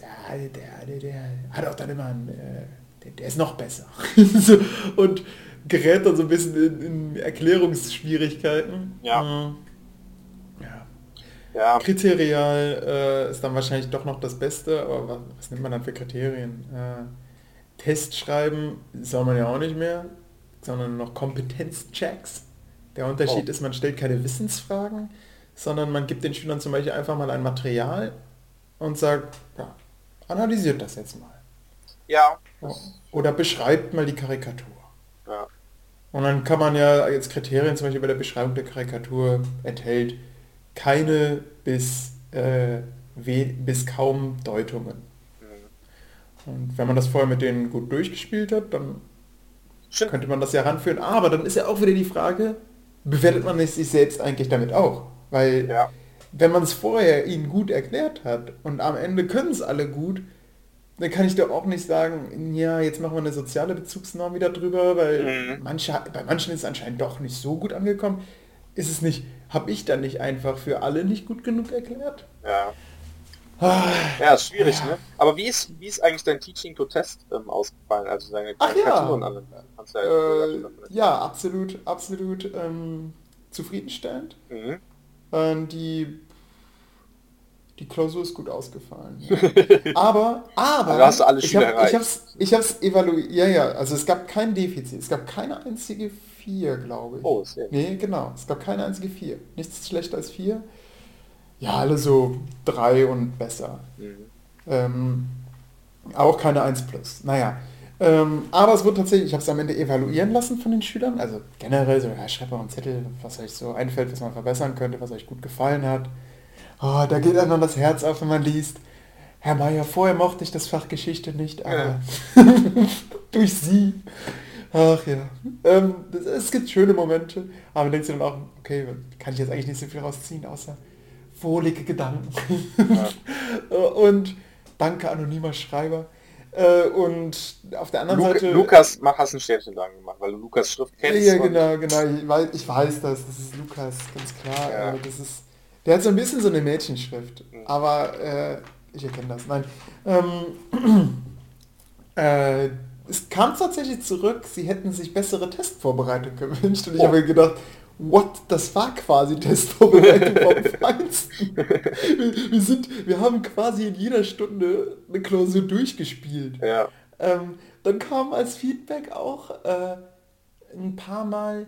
der, der, der, der hat auch dann immer einen, äh, der, der ist noch besser. so, und gerät dann so ein bisschen in, in Erklärungsschwierigkeiten. Ja. Mm. ja. Ja. Kriterial äh, ist dann wahrscheinlich doch noch das Beste, aber was, was nimmt man dann für Kriterien? Äh, Test schreiben soll man ja auch nicht mehr, sondern noch Kompetenzchecks. Der Unterschied Oh. ist, man stellt keine Wissensfragen, sondern man gibt den Schülern zum Beispiel einfach mal ein Material und sagt, ja, analysiert das jetzt mal. Ja. Oder beschreibt mal die Karikatur. Ja. Und dann kann man ja als Kriterien zum Beispiel bei der Beschreibung der Karikatur enthält keine bis, äh, bis kaum Deutungen. Mhm. Und wenn man das vorher mit denen gut durchgespielt hat, dann Stimmt. könnte man das ja ranführen. Aber dann ist ja auch wieder die Frage, bewertet man sich selbst eigentlich damit auch? Weil Ja. wenn man es vorher ihnen gut erklärt hat und am Ende können es alle gut, dann kann ich doch auch nicht sagen, ja, jetzt machen wir eine soziale Bezugsnorm wieder drüber, weil Mhm. manche, bei manchen ist es anscheinend doch nicht so gut angekommen. Ist es nicht, habe ich dann nicht einfach für alle nicht gut genug erklärt? Ja. Ah, Ja, ist schwierig, Ja. ne? Aber wie ist, wie ist eigentlich dein Teaching to Test ähm, ausgefallen? Also deine Ach ja. Karikaturen alle? Kannst du ja äh, ja, absolut, absolut ähm, zufriedenstellend. Mhm. Ähm, die, die Klausur ist gut ausgefallen. aber, aber, Also hast du alle ich Schüler erreicht. ich hab's, ich hab's evaluiert, ja, ja, also es gab kein Defizit, es gab keine einzige vier, glaube ich. Oh, sehr. Nee, genau, es gab keine einzige vier. Nichts schlechter als vier. Ja, alle so drei und besser. Mhm. Ähm, auch keine 1 plus. Naja. Ähm, aber es wurde tatsächlich, ich habe es am Ende evaluieren lassen von den Schülern. Also generell so, ja, schreibt mal einen Zettel, was euch so einfällt, was man verbessern könnte, was euch gut gefallen hat. Oh, da geht einem dann das Herz auf, wenn man liest. Herr Meier, vorher mochte ich das Fach Geschichte nicht, aber durch Sie. Ach ja. Ähm, es gibt schöne Momente, aber man denkt sich dann auch, okay, kann ich jetzt eigentlich nicht so viel rausziehen, außer wohlige Gedanken. und danke, anonymer Schreiber. Äh, und auf der anderen Lu Seite... Lukas, mach hast ein Sternchen dran gemacht, weil du Lukas Schrift kennst. Ja, genau, genau. Ich weiß, ich weiß das. Das ist Lukas, ganz klar. Ja. Äh, Das ist, der hat so ein bisschen so eine Mädchenschrift. Mhm. Aber äh, ich erkenne das. Nein. Ähm, äh, es kam tatsächlich zurück, sie hätten sich bessere Testvorbereitung gewünscht. Und ich Oh. habe gedacht, what? Das war quasi Testvorbereitung vom Feinsten. Wir, wir, sind, wir haben quasi in jeder Stunde eine Klausur durchgespielt. Ja. Ähm, dann kam als Feedback auch äh, ein paar Mal,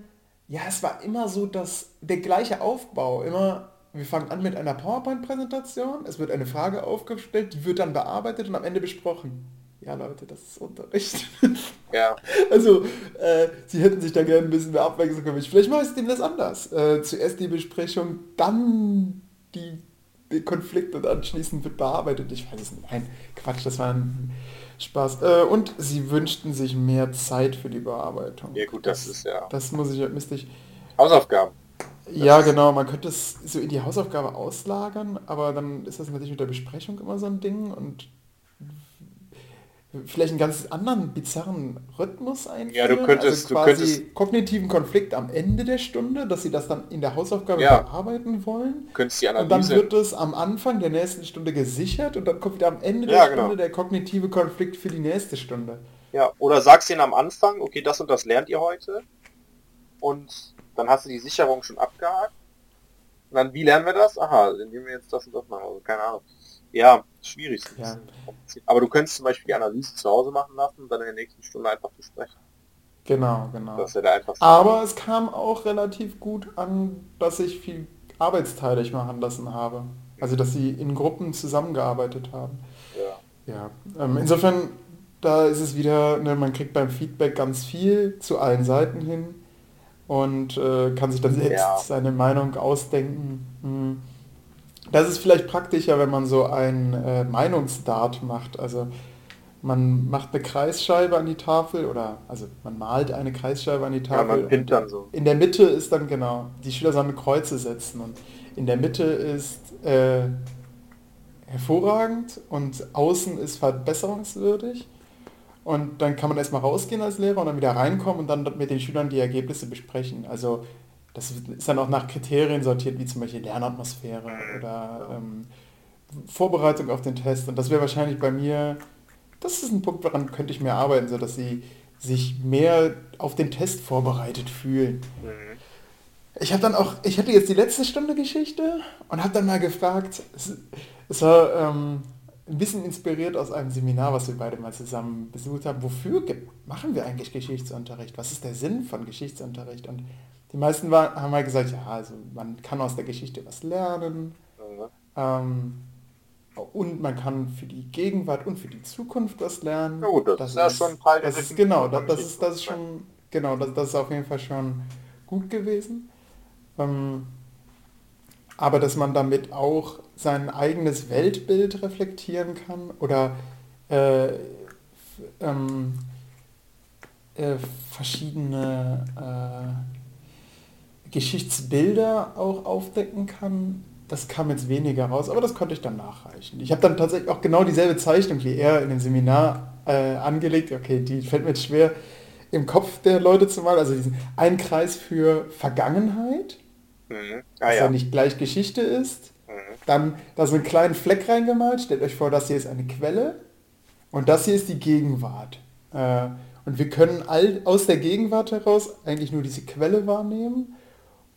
ja, es war immer so, dass der gleiche Aufbau, immer, wir fangen an mit einer PowerPoint-Präsentation, es wird eine Frage aufgestellt, die wird dann bearbeitet und am Ende besprochen. Ja, Leute, das ist Unterricht. Ja. Also, äh, sie hätten sich da gerne ein bisschen mehr abwechseln können. Vielleicht mache ich es demnächst anders. Äh, zuerst die Besprechung, dann die, die Konflikt und anschließend wird bearbeitet. Ich weiß es nicht. Nein, Quatsch, das war ein Spaß. Äh, und sie wünschten sich mehr Zeit für die Bearbeitung. Ja gut, das, ist ja. Das muss ich, müsste ich. Hausaufgaben. Ja, genau, man könnte es so in die Hausaufgabe auslagern, aber dann ist das natürlich mit der Besprechung immer so ein Ding und vielleicht einen ganz anderen bizarren Rhythmus einführen. Ja, du könntest- also du quasi könntest- kognitiven Konflikt am Ende der Stunde, dass sie das dann in der Hausaufgabe Ja. bearbeiten wollen. Du könntest die Und dann Analyse. wird es am Anfang der nächsten Stunde gesichert und dann kommt wieder am Ende der Ja, Stunde genau. der kognitive Konflikt für die nächste Stunde. Ja, oder sagst ihnen am Anfang, okay, das und das lernt ihr heute. Und dann hast du die Sicherung schon abgehakt. Und dann, wie lernen wir das? Aha, indem wir jetzt das und das machen. Also, keine Ahnung. Ja, schwierig. Ja. Aber du könntest zum Beispiel die Analyse zu Hause machen lassen und dann in der nächsten Stunde einfach besprechen. Genau, genau. Das wäre der einfachste. Aber es kam auch relativ gut an, dass ich viel arbeitsteilig machen lassen habe. Also dass sie in Gruppen zusammengearbeitet haben. Ja. Ja, ähm, insofern, da ist es wieder, ne, man kriegt beim Feedback ganz viel zu allen Seiten hin und äh, kann sich dann selbst Ja. seine Meinung ausdenken. Hm. Das ist vielleicht praktischer, wenn man so ein äh, Meinungsdart macht. Also man macht eine Kreisscheibe an die Tafel oder also man malt eine Kreisscheibe an die Ja, Tafel. man pinnt dann so. In der Mitte ist dann genau, die Schüler sollen Kreuze setzen und in der Mitte ist äh, hervorragend und außen ist verbesserungswürdig. Und dann kann man erstmal rausgehen als Lehrer und dann wieder reinkommen und dann mit den Schülern die Ergebnisse besprechen. Also das ist dann auch nach Kriterien sortiert, wie zum Beispiel Lernatmosphäre oder ähm, Vorbereitung auf den Test. Und das wäre wahrscheinlich bei mir, das ist ein Punkt, woran könnte ich mehr arbeiten, so dass sie sich mehr auf den Test vorbereitet fühlen. Mhm. Ich habe dann auch, ich hatte jetzt die letzte Stunde Geschichte und habe dann mal gefragt, es, es war ähm, ein bisschen inspiriert aus einem Seminar, was wir beide mal zusammen besucht haben. Wofür machen wir eigentlich Geschichtsunterricht? Was ist der Sinn von Geschichtsunterricht? Und die meisten war, haben halt gesagt, ja, also man kann aus der Geschichte was lernen Mhm. ähm, und man kann für die Gegenwart und für die Zukunft was lernen. Ja gut, das ist ja schon Teil das ist, Genau, das, das ist das ist schon, genau, das, das ist auf jeden Fall schon gut gewesen. Ähm, aber dass man damit auch sein eigenes Weltbild reflektieren kann oder äh, ähm, äh, verschiedene äh, Geschichtsbilder auch aufdecken kann, das kam jetzt weniger raus, aber das konnte ich dann nachreichen. Ich habe dann tatsächlich auch genau dieselbe Zeichnung wie er in dem Seminar äh, angelegt. Okay, die fällt mir jetzt schwer im Kopf der Leute zu malen. Also diesen einen Kreis für Vergangenheit, Mhm. Ah ja ja. nicht gleich Geschichte ist. Mhm. Dann da so einen kleinen Fleck reingemalt. Stellt euch vor, das hier ist eine Quelle und das hier ist die Gegenwart. Äh, und wir können all, aus der Gegenwart heraus eigentlich nur diese Quelle wahrnehmen.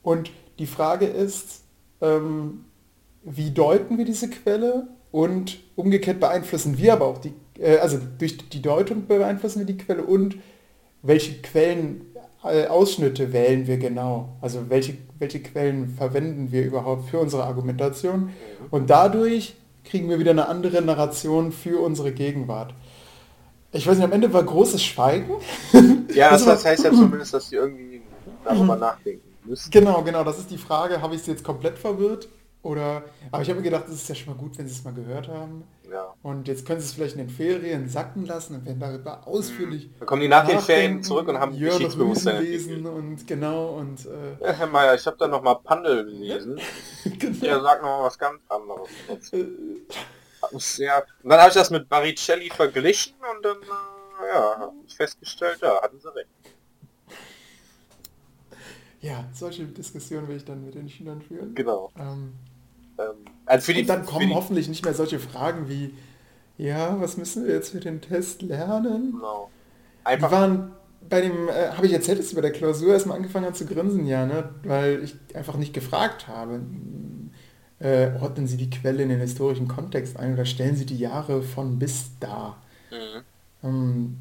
Und die Frage ist, ähm, wie deuten wir diese Quelle? Und umgekehrt beeinflussen wir aber auch die, äh, also durch die Deutung beeinflussen wir die Quelle und welche Quellen, äh, Ausschnitte wählen wir genau? Also welche, welche Quellen verwenden wir überhaupt für unsere Argumentation? Und dadurch kriegen wir wieder eine andere Narration für unsere Gegenwart. Ich weiß nicht, am Ende war großes Schweigen. Ja, das, Also- das heißt ja zumindest, dass die irgendwie darüber nachdenken müssen. Genau, genau, das ist die Frage, habe ich sie jetzt komplett verwirrt? Oder, aber ich habe mir gedacht, das ist ja schon mal gut, wenn sie es mal gehört haben. Ja. Und jetzt können sie es vielleicht in den Ferien sacken lassen und werden darüber ausführlich Dann kommen die nach den Ferien zurück und haben Jörn Geschichtsbewusstsein lesen und genau und äh, Ja, Herr Meier, ich habe da noch mal Pandel gelesen. genau. Der sagt noch mal was ganz anderes. Äh, mich Sehr, und dann habe ich das mit Baricelli verglichen und dann äh, ja, habe ich festgestellt, ja, hatten sie recht. Ja, solche Diskussionen will ich dann mit den Schülern führen. Genau. Ähm, Ähm, also die, und dann kommen die, hoffentlich nicht mehr solche Fragen wie, ja, was müssen wir jetzt für den Test lernen? Genau. Die Einfach, waren bei dem, äh, habe ich erzählt, dass sie bei der Klausur erstmal angefangen hat zu grinsen, ja, ne? weil ich einfach nicht gefragt habe. Äh, ordnen Sie die Quelle in den historischen Kontext ein oder stellen Sie die Jahre von bis da? Mhm. Ähm,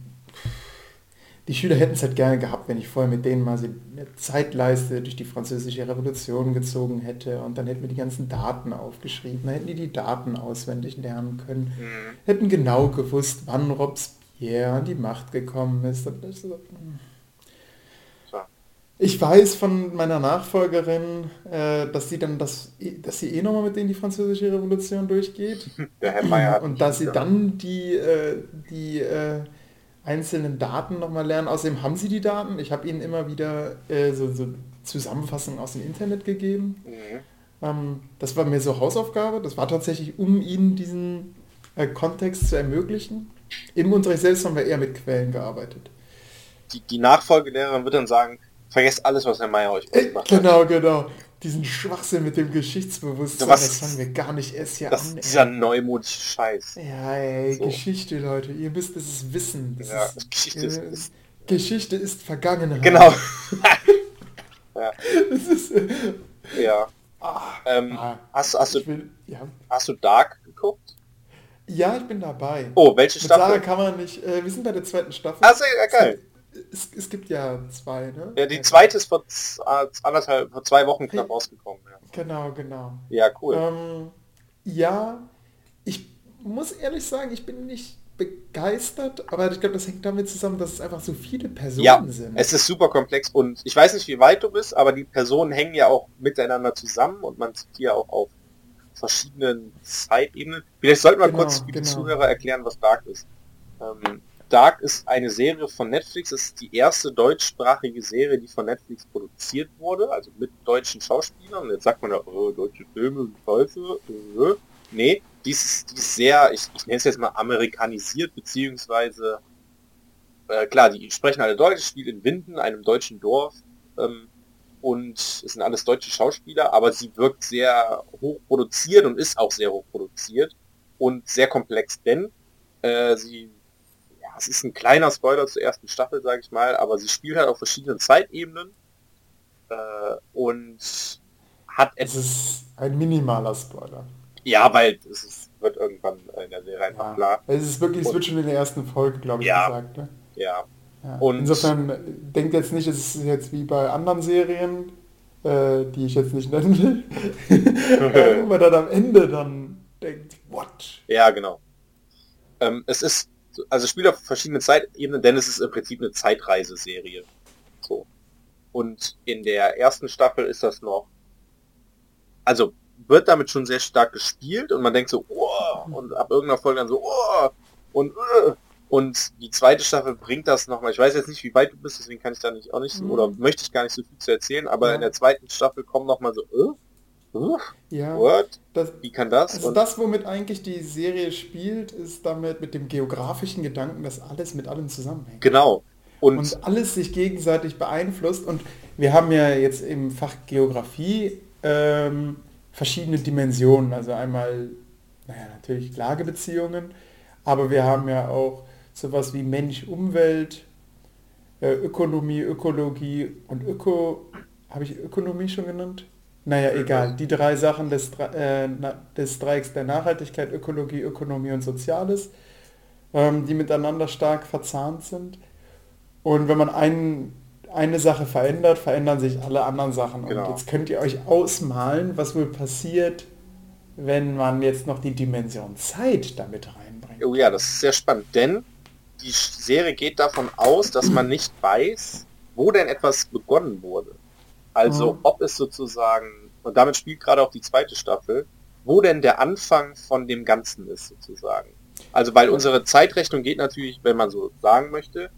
die Schüler hätten es halt gerne gehabt, wenn ich vorher mit denen mal eine Zeitleiste durch die französische Revolution gezogen hätte und dann hätten wir die ganzen Daten aufgeschrieben, dann hätten die die Daten auswendig lernen können, Mhm. hätten genau gewusst, wann Robespierre an die Macht gekommen ist. Ich weiß von meiner Nachfolgerin, äh, dass sie dann das, dass sie eh nochmal mit denen die französische Revolution durchgeht Der Herr hat und dass sie dann die, äh, die äh, einzelnen Daten nochmal lernen. Außerdem haben sie die Daten. Ich habe ihnen immer wieder äh, so, so Zusammenfassungen aus dem Internet gegeben. Mhm. Ähm, das war mir so Hausaufgabe. Das war tatsächlich, um ihnen diesen äh, Kontext zu ermöglichen. Im Unterricht selbst haben wir eher mit Quellen gearbeitet. Die, die Nachfolgelehrerin wird dann sagen, vergesst alles, was Herr Meier euch gemacht hat. genau, genau. Diesen Schwachsinn mit dem Geschichtsbewusstsein, Was- das fangen wir gar nicht erst hier Das an. ist dieser neumodische Scheiß. Ja, ey, So. Geschichte, Leute. Ihr müsst es wissen. Das Ja, ist, Geschichte ist- äh, ist- Geschichte ist Vergangenheit. Genau. Das ist, äh, Ja. ah, Ähm, ah, hast, hast, du, will, ja. hast du Dark geguckt? ja, ich bin dabei. Oh, welche Mit Sarah Staffel? kann man nicht. Äh, wir sind bei der zweiten Staffel. Ah, sehr ja, geil. Es, es gibt ja zwei, ne? Ja, die zweite ist vor, anderthalb, vor zwei Wochen knapp rausgekommen. Ja, Genau, genau. ja cool. Ähm, ja, ich muss ehrlich sagen, ich bin nicht begeistert, aber ich glaube, das hängt damit zusammen, dass es einfach so viele Personen Ja, sind. es ist super komplex und ich weiß nicht, wie weit du bist, aber die Personen hängen ja auch miteinander zusammen und man sieht die ja auch auf verschiedenen Zeitebenen. Vielleicht sollten wir Genau, kurz für die genau. Zuhörer erklären, was Dark ist. Ähm, Dark ist eine Serie von Netflix. Es ist die erste deutschsprachige Serie, die von Netflix produziert wurde, also mit deutschen Schauspielern. Jetzt sagt man ja, oh, deutsche Filme, scheiße. Äh. Nee, die ist, die ist sehr, ich, ich nenne es jetzt mal amerikanisiert, beziehungsweise, äh, klar, die sprechen alle Deutsch, spielt in Winden, einem deutschen Dorf. Ähm, und es sind alles deutsche Schauspieler, aber sie wirkt sehr hoch produziert und ist auch sehr hoch produziert und sehr komplex, denn äh, sie, es ist ein kleiner Spoiler zur ersten Staffel, sage ich mal, aber sie spielt halt auf verschiedenen Zeitebenen äh, und hat es ist ein minimaler Spoiler. ja, weil es ist, wird irgendwann in der Serie einfach Ja. klar, Es ist wirklich, es wird schon in der ersten Folge, glaube ich, Ja. gesagt. Ne? ja, Ja. Und- Insofern äh, denkt jetzt nicht, es ist jetzt wie bei anderen Serien, äh, die ich jetzt nicht nennen will, äh, wo man dann am Ende dann denkt, what? ja, genau. Ähm, es ist, also spielt auf verschiedenen Zeitebenen, denn es ist im Prinzip eine Zeitreiseserie. So. Und in der ersten Staffel ist das noch, also wird damit schon sehr stark gespielt und man denkt so, oh, und ab irgendeiner Folge dann so, oh, und, äh, und die zweite Staffel bringt das nochmal. Ich weiß jetzt nicht, wie weit du bist, deswegen kann ich da nicht auch nicht so, Mhm. oder möchte ich gar nicht so viel zu erzählen, aber Ja. in der zweiten Staffel kommen nochmal so, äh, äh, Ja, what? das, Wie kann das? also Und- das, womit eigentlich die Serie spielt, ist damit mit dem geografischen Gedanken, dass alles mit allem zusammenhängt. genau. Und, und alles sich gegenseitig beeinflusst. Und wir haben ja jetzt im Fach Geografie ähm, verschiedene Dimensionen. Also einmal, naja, natürlich Lagebeziehungen, aber wir haben ja auch sowas wie Mensch, Umwelt, äh, Ökonomie, Ökologie und Öko. Habe ich Ökonomie schon genannt? Naja, egal. Die drei Sachen des, äh, des Dreiecks der Nachhaltigkeit, Ökologie, Ökonomie und Soziales, ähm, die miteinander stark verzahnt sind. Und wenn man ein, eine Sache verändert, verändern sich alle anderen Sachen. Genau. Und jetzt könnt ihr euch ausmalen, was wohl passiert, wenn man jetzt noch die Dimension Zeit damit reinbringt. Oh ja, das ist sehr spannend, denn die Serie geht davon aus, dass man nicht weiß, wo denn etwas begonnen wurde. Also Mhm. ob es sozusagen, und damit spielt gerade auch die zweite Staffel, wo denn der Anfang von dem Ganzen ist sozusagen. Also weil unsere Zeitrechnung geht natürlich, wenn man so sagen möchte,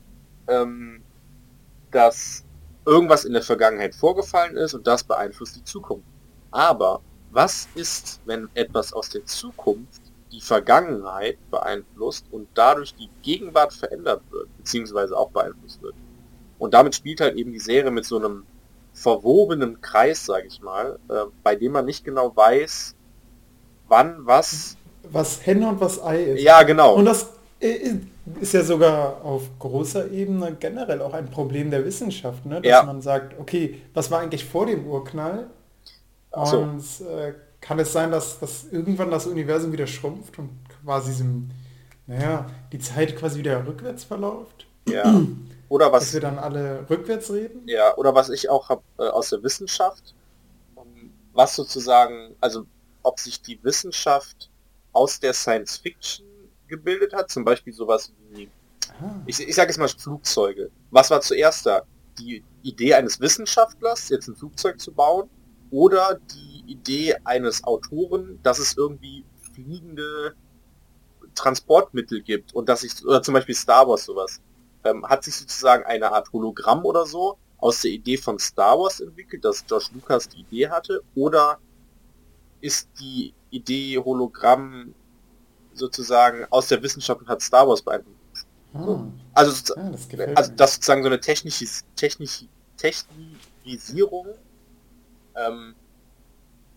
ähm, dass irgendwas in der Vergangenheit vorgefallen ist und das beeinflusst die Zukunft. Aber was ist, wenn etwas aus der Zukunft die Vergangenheit beeinflusst und dadurch die Gegenwart verändert wird, beziehungsweise auch beeinflusst wird? Und damit spielt halt eben die Serie mit so einem verwobenen Kreis, sage ich mal, äh, bei dem man nicht genau weiß, wann was. Was Henne und was Ei ist. Ja, genau. Und das äh, ist ja sogar auf großer Ebene generell auch ein Problem der Wissenschaft, ne? dass Ja. man sagt, okay, was war eigentlich vor dem Urknall? Ach so. Und äh, kann es sein, dass, dass irgendwann das Universum wieder schrumpft und quasi diesem naja, die Zeit quasi wieder rückwärts verläuft. Ja. Oder Dass was, wir dann alle rückwärts reden. ja, oder was ich auch habe äh, aus der Wissenschaft, ähm, was sozusagen, also ob sich die Wissenschaft aus der Science Fiction gebildet hat, zum Beispiel sowas wie, Ah, ich, ich sage jetzt mal Flugzeuge. Was war zuerst da? Die Idee eines Wissenschaftlers, jetzt ein Flugzeug zu bauen, oder die Idee eines Autoren, dass es irgendwie fliegende Transportmittel gibt und dass sich, oder zum Beispiel Star Wars sowas, ähm, hat sich sozusagen eine Art Hologramm oder so aus der Idee von Star Wars entwickelt, dass George Lucas die Idee hatte, oder ist die Idee Hologramm sozusagen aus der Wissenschaft und hat Star Wars beeinflusst? ah, Also, ja, das gefällt also dass sozusagen so eine technische technisch, Technisierung, ähm,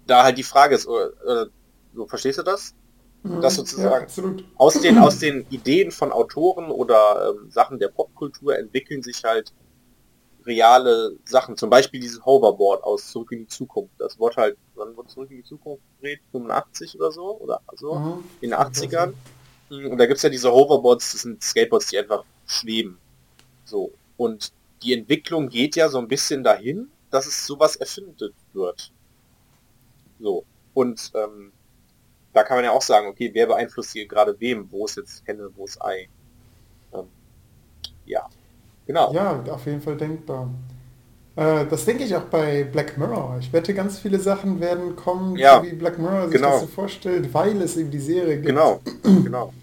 da halt die Frage ist, oder, oder, so, verstehst du das? Mhm, das sozusagen- Ja. Aus den, aus den Ideen von Autoren oder ähm, Sachen der Popkultur entwickeln sich halt reale Sachen. Zum Beispiel dieses Hoverboard aus Zurück in die Zukunft. Das wurde halt, wann wurde Zurück in die Zukunft gedreht? 85 oder so? Oder so? Mhm. in den 80ern. Und da gibt's ja diese Hoverboards, das sind Skateboards, die einfach schweben. So. Und die Entwicklung geht ja so ein bisschen dahin, dass es sowas erfindet wird. So. Und ähm, da kann man ja auch sagen, okay, wer beeinflusst hier gerade wem? Wo ist jetzt Henne, wo ist Ei? Ähm, ja. Genau. Ja, auf jeden Fall denkbar. Äh, das denke ich auch bei Black Mirror. Ich wette, ganz viele Sachen werden kommen, Ja, wie Black Mirror sich genau. das so vorstellt, weil es eben die Serie gibt. Genau. genau.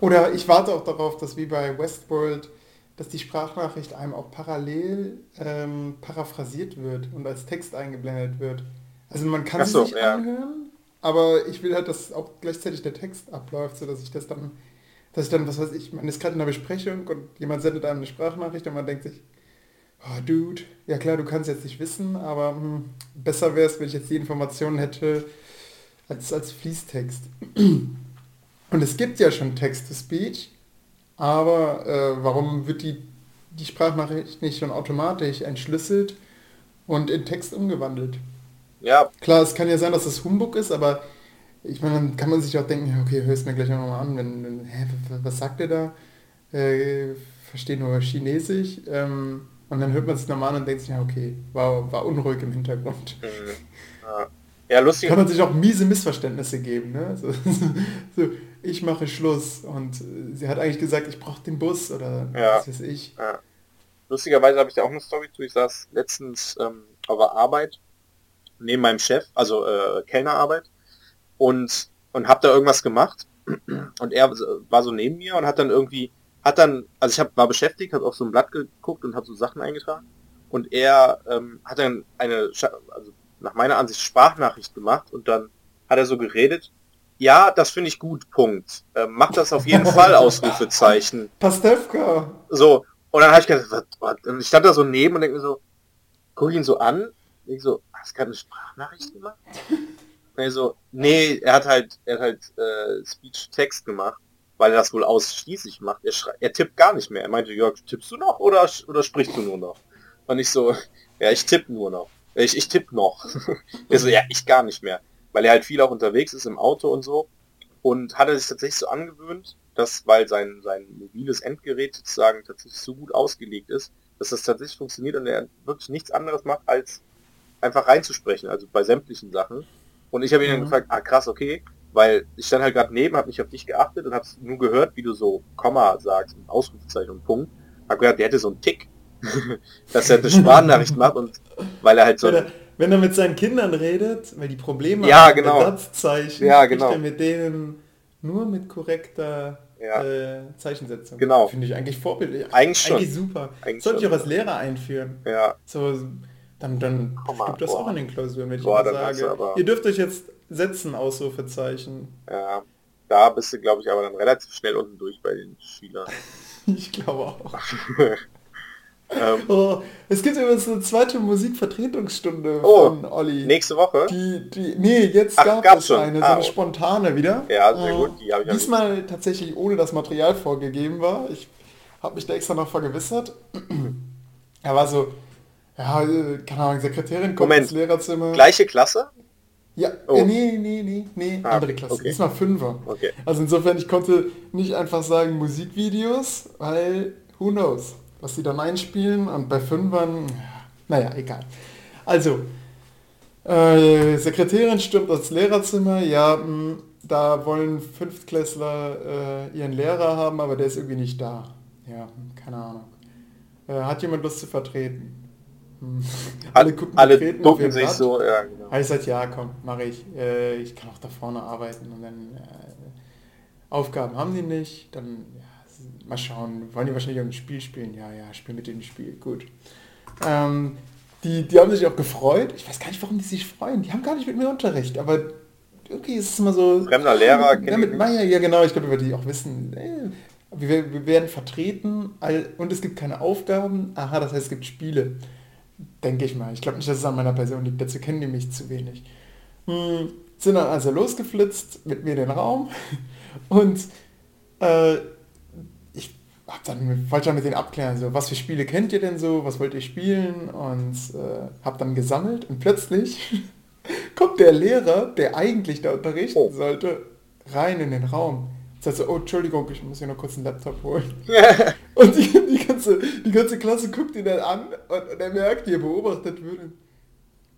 Oder ich warte auch darauf, dass wie bei Westworld, dass die Sprachnachricht einem auch parallel ähm, paraphrasiert wird und als Text eingeblendet wird. Also man kann so, sie sich ja. anhören, aber ich will halt, dass auch gleichzeitig der Text abläuft, sodass ich das dann, dass ich dann, was weiß ich, man ist gerade in einer Besprechung und jemand sendet einem eine Sprachnachricht und man denkt sich, oh Dude, ja klar, du kannst jetzt nicht wissen, aber hm, besser wäre es, wenn ich jetzt die Informationen hätte als, als Fließtext. Und es gibt ja schon Text-to-Speech, aber äh, warum wird die, die Sprachnachricht nicht schon automatisch entschlüsselt und in Text umgewandelt? Ja, Klar, es kann ja sein, dass das Humbug ist, aber ich meine, dann kann man sich auch denken, okay, hör es mir gleich nochmal an, wenn, wenn hä, was sagt der da? Äh, verstehe nur Chinesisch. Ähm, und dann hört man es normal an und denkt sich, ja, okay, war, war unruhig im Hintergrund. mhm. ja. ja, lustig. Kann man sich auch miese Missverständnisse geben, ne? So, so, ich mache Schluss und äh, sie hat eigentlich gesagt, ich brauche den Bus oder Ja. was weiß ich. Ja. Lustigerweise habe ich da auch eine Story zu. Ich saß letztens ähm, auf der Arbeit neben meinem Chef, also äh, Kellnerarbeit, und und habe da irgendwas gemacht. Und er war so neben mir und hat dann irgendwie, hat dann, also ich hab, war beschäftigt, hat auf so ein Blatt geguckt und habe so Sachen eingetragen. Und er ähm, hat dann eine, also nach meiner Ansicht Sprachnachricht gemacht und dann hat er so geredet. Ja, das finde ich gut, Punkt. Ähm, mach das auf jeden Fall, Ausrufezeichen. Pastewka! So, und dann habe ich gedacht, was, ich stand da so neben und denke mir so, guck ihn so an, denk so, hast gerade eine Sprachnachricht gemacht? Er so, nee, er hat halt, er hat halt äh, Speech-Text gemacht, weil er das wohl ausschließlich macht. Er, er tippt gar nicht mehr. Er meinte, Jörg, tippst du noch oder, oder sprichst du nur noch? Und ich so, ja, ich tippe nur noch. Ich, ich tippe noch. er so, ja, ich gar nicht mehr. Weil er halt viel auch unterwegs ist im Auto und so. Und hat er sich tatsächlich so angewöhnt, dass, weil sein, sein mobiles Endgerät sozusagen tatsächlich so gut ausgelegt ist, dass das tatsächlich funktioniert und er wirklich nichts anderes macht, als einfach reinzusprechen, also bei sämtlichen Sachen. Und ich habe ihn dann Mhm. gefragt, ah krass, okay, weil ich stand halt gerade neben, habe nicht auf dich geachtet und habe nur gehört, wie du so Komma sagst, und Ausrufezeichen und Punkt. Hab gehört, der hätte so einen Tick, dass er eine Sprachnachricht macht und weil er halt so Wenn er, wenn er mit seinen Kindern redet, weil die Probleme Ja, haben genau. Satzzeichen, Ja, genau. er mit denen nur mit korrekter Ja. äh, Zeichensetzung. Genau. Finde ich eigentlich vorbildlich. Eigentlich schon. Eigentlich super. Eigentlich Sollte ich schon. auch als Lehrer einführen. ja, So, dann, dann Komma, gibt das boah. auch in den Klausuren, wenn ich Boah, sage, aber- ihr dürft euch jetzt setzen, Ausrufezeichen. ja, da bist du, glaube ich, aber dann relativ schnell unten durch bei den Schülern. Ich glaube auch. ähm, Oh, es gibt übrigens eine zweite Musikvertretungsstunde Oh, von Olli. nächste Woche? Die, die, nee, jetzt Ach, gab es schon. eine, so Ah, eine oh. spontane wieder. Ja, sehr Äh, gut, die ich Diesmal tatsächlich ohne das Material vorgegeben war. Ich habe mich da extra noch vergewissert. Er war so, ja, äh, keine Ahnung, Sekretärin kommt Moment. ins Lehrerzimmer. Gleiche Klasse? Ja, Oh. äh, nee, nee, nee, nee, Ah, andere Klasse. okay. Diesmal Fünfer. Okay. Also insofern, ich konnte nicht einfach sagen Musikvideos, weil who knows, was sie dann einspielen und bei Fünfern, naja, egal. Also, äh, Sekretärin stürmt ins Lehrerzimmer, ja, mh, da wollen Fünftklässler äh, ihren Lehrer haben, aber der ist irgendwie nicht da. Ja, hm, keine Ahnung. Äh, hat jemand Lust zu vertreten? Hm. Alle, gucken alle ducken sich Blatt. so, ja, genau. Habe ich gesagt, ja, komm, mache ich. Äh, ich kann auch da vorne arbeiten und dann äh, Aufgaben haben die nicht. Dann ja, mal schauen. Wollen die wahrscheinlich irgendein Spiel spielen? Ja, ja, spiel mit dem Spiel. Gut. Ähm, die, die haben sich auch gefreut. Ich weiß gar nicht, warum die sich freuen. Die haben gar nicht mit mir Unterricht, aber irgendwie ist es immer so. Fremder Lehrer, Ja, mit. Meier, ja genau, ich glaube, über die auch wissen. Äh, wir, wir werden vertreten all, und es gibt keine Aufgaben. Aha, das heißt, es gibt Spiele. Denke ich mal. Ich glaube nicht, dass es an meiner Person liegt. Dazu kennen die mich zu wenig. Hm, sind dann also losgeflitzt mit mir in den Raum und äh, ich hab dann, wollte dann mit denen abklären, so, was für Spiele kennt ihr denn so, was wollt ihr spielen und äh, hab dann gesammelt und plötzlich kommt der Lehrer, der eigentlich da unterrichten Oh. sollte, rein in den Raum. Sagt so, oh, Entschuldigung, ich muss hier noch kurz einen Laptop holen. Und die, die, ganze, die ganze Klasse guckt ihn dann an und, und er merkt, wie er beobachtet und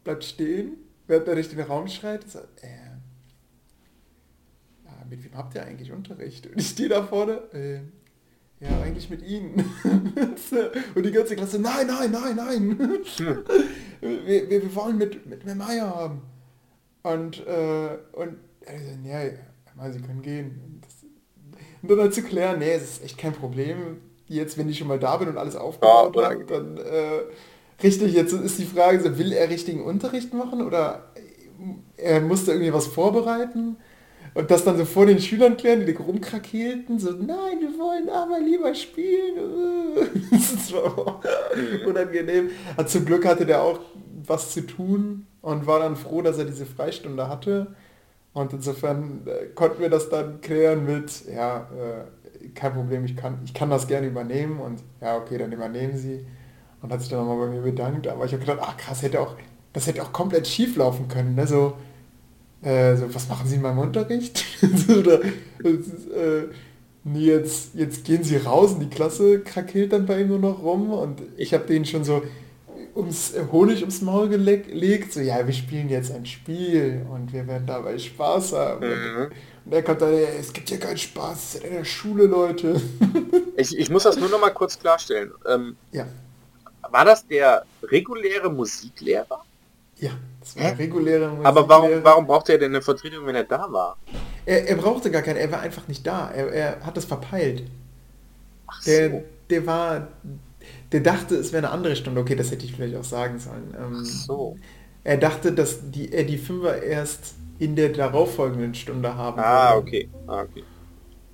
bleibt stehen, während er durch den Raum schreit und sagt, äh, mit wem habt ihr eigentlich Unterricht? Und ich stehe da vorne, äh, ja, eigentlich mit Ihnen. und die ganze Klasse, nein, nein, nein, nein. wir, wir, wir wollen mit, mit Herrn Meier haben. Und, äh, und er sagt, ja, ja, Sie können gehen. Das, und dann halt zu klären, nee, es ist echt kein Problem. Jetzt, wenn ich schon mal da bin und alles aufgebaut oder- habe, dann äh, richtig, jetzt ist die Frage, so, will er richtigen Unterricht machen oder er musste irgendwie was vorbereiten? Und das dann so vor den Schülern klären, die rumkrakelten, so, nein, wir wollen aber lieber spielen. Das war unangenehm. Aber zum Glück hatte der auch was zu tun und war dann froh, dass er diese Freistunde hatte. Und insofern äh, konnten wir das dann klären mit, ja, äh, kein Problem, ich kann, ich kann das gerne übernehmen. Und ja, okay, dann übernehmen sie. Und hat sich dann nochmal bei mir bedankt. Aber ich habe gedacht, ach krass, hätte auch, das hätte auch komplett schief laufen können. Ne? So, äh, so, was machen Sie in meinem Unterricht? Oder, ist, äh, nee, jetzt, jetzt gehen Sie raus und die Klasse krakelt dann bei ihm nur noch rum und ich habe denen schon so ums äh, Honig ums Maul geleg- gelegt, so ja, wir spielen jetzt ein Spiel und wir werden dabei Spaß haben. Mhm. Und er kommt dann, es gibt ja keinen Spaß, es ist in der Schule, Leute. Ich, ich muss das nur noch mal kurz klarstellen. Ähm, ja, war das der reguläre Musiklehrer? ja, das war Hä? ein regulärer Aber warum, Musiklehrer. warum braucht er denn eine Vertretung, wenn er da war? Er, er brauchte gar keinen, er war einfach nicht da. Er, er hat es verpeilt. Ach Der, so. der war, der dachte, es wäre eine andere Stunde. Okay, das hätte ich vielleicht auch sagen sollen. Ähm, Ach so. Er dachte, dass die, er die Fünfer erst in der darauffolgenden Stunde haben Ah, würde. okay. Ah, okay.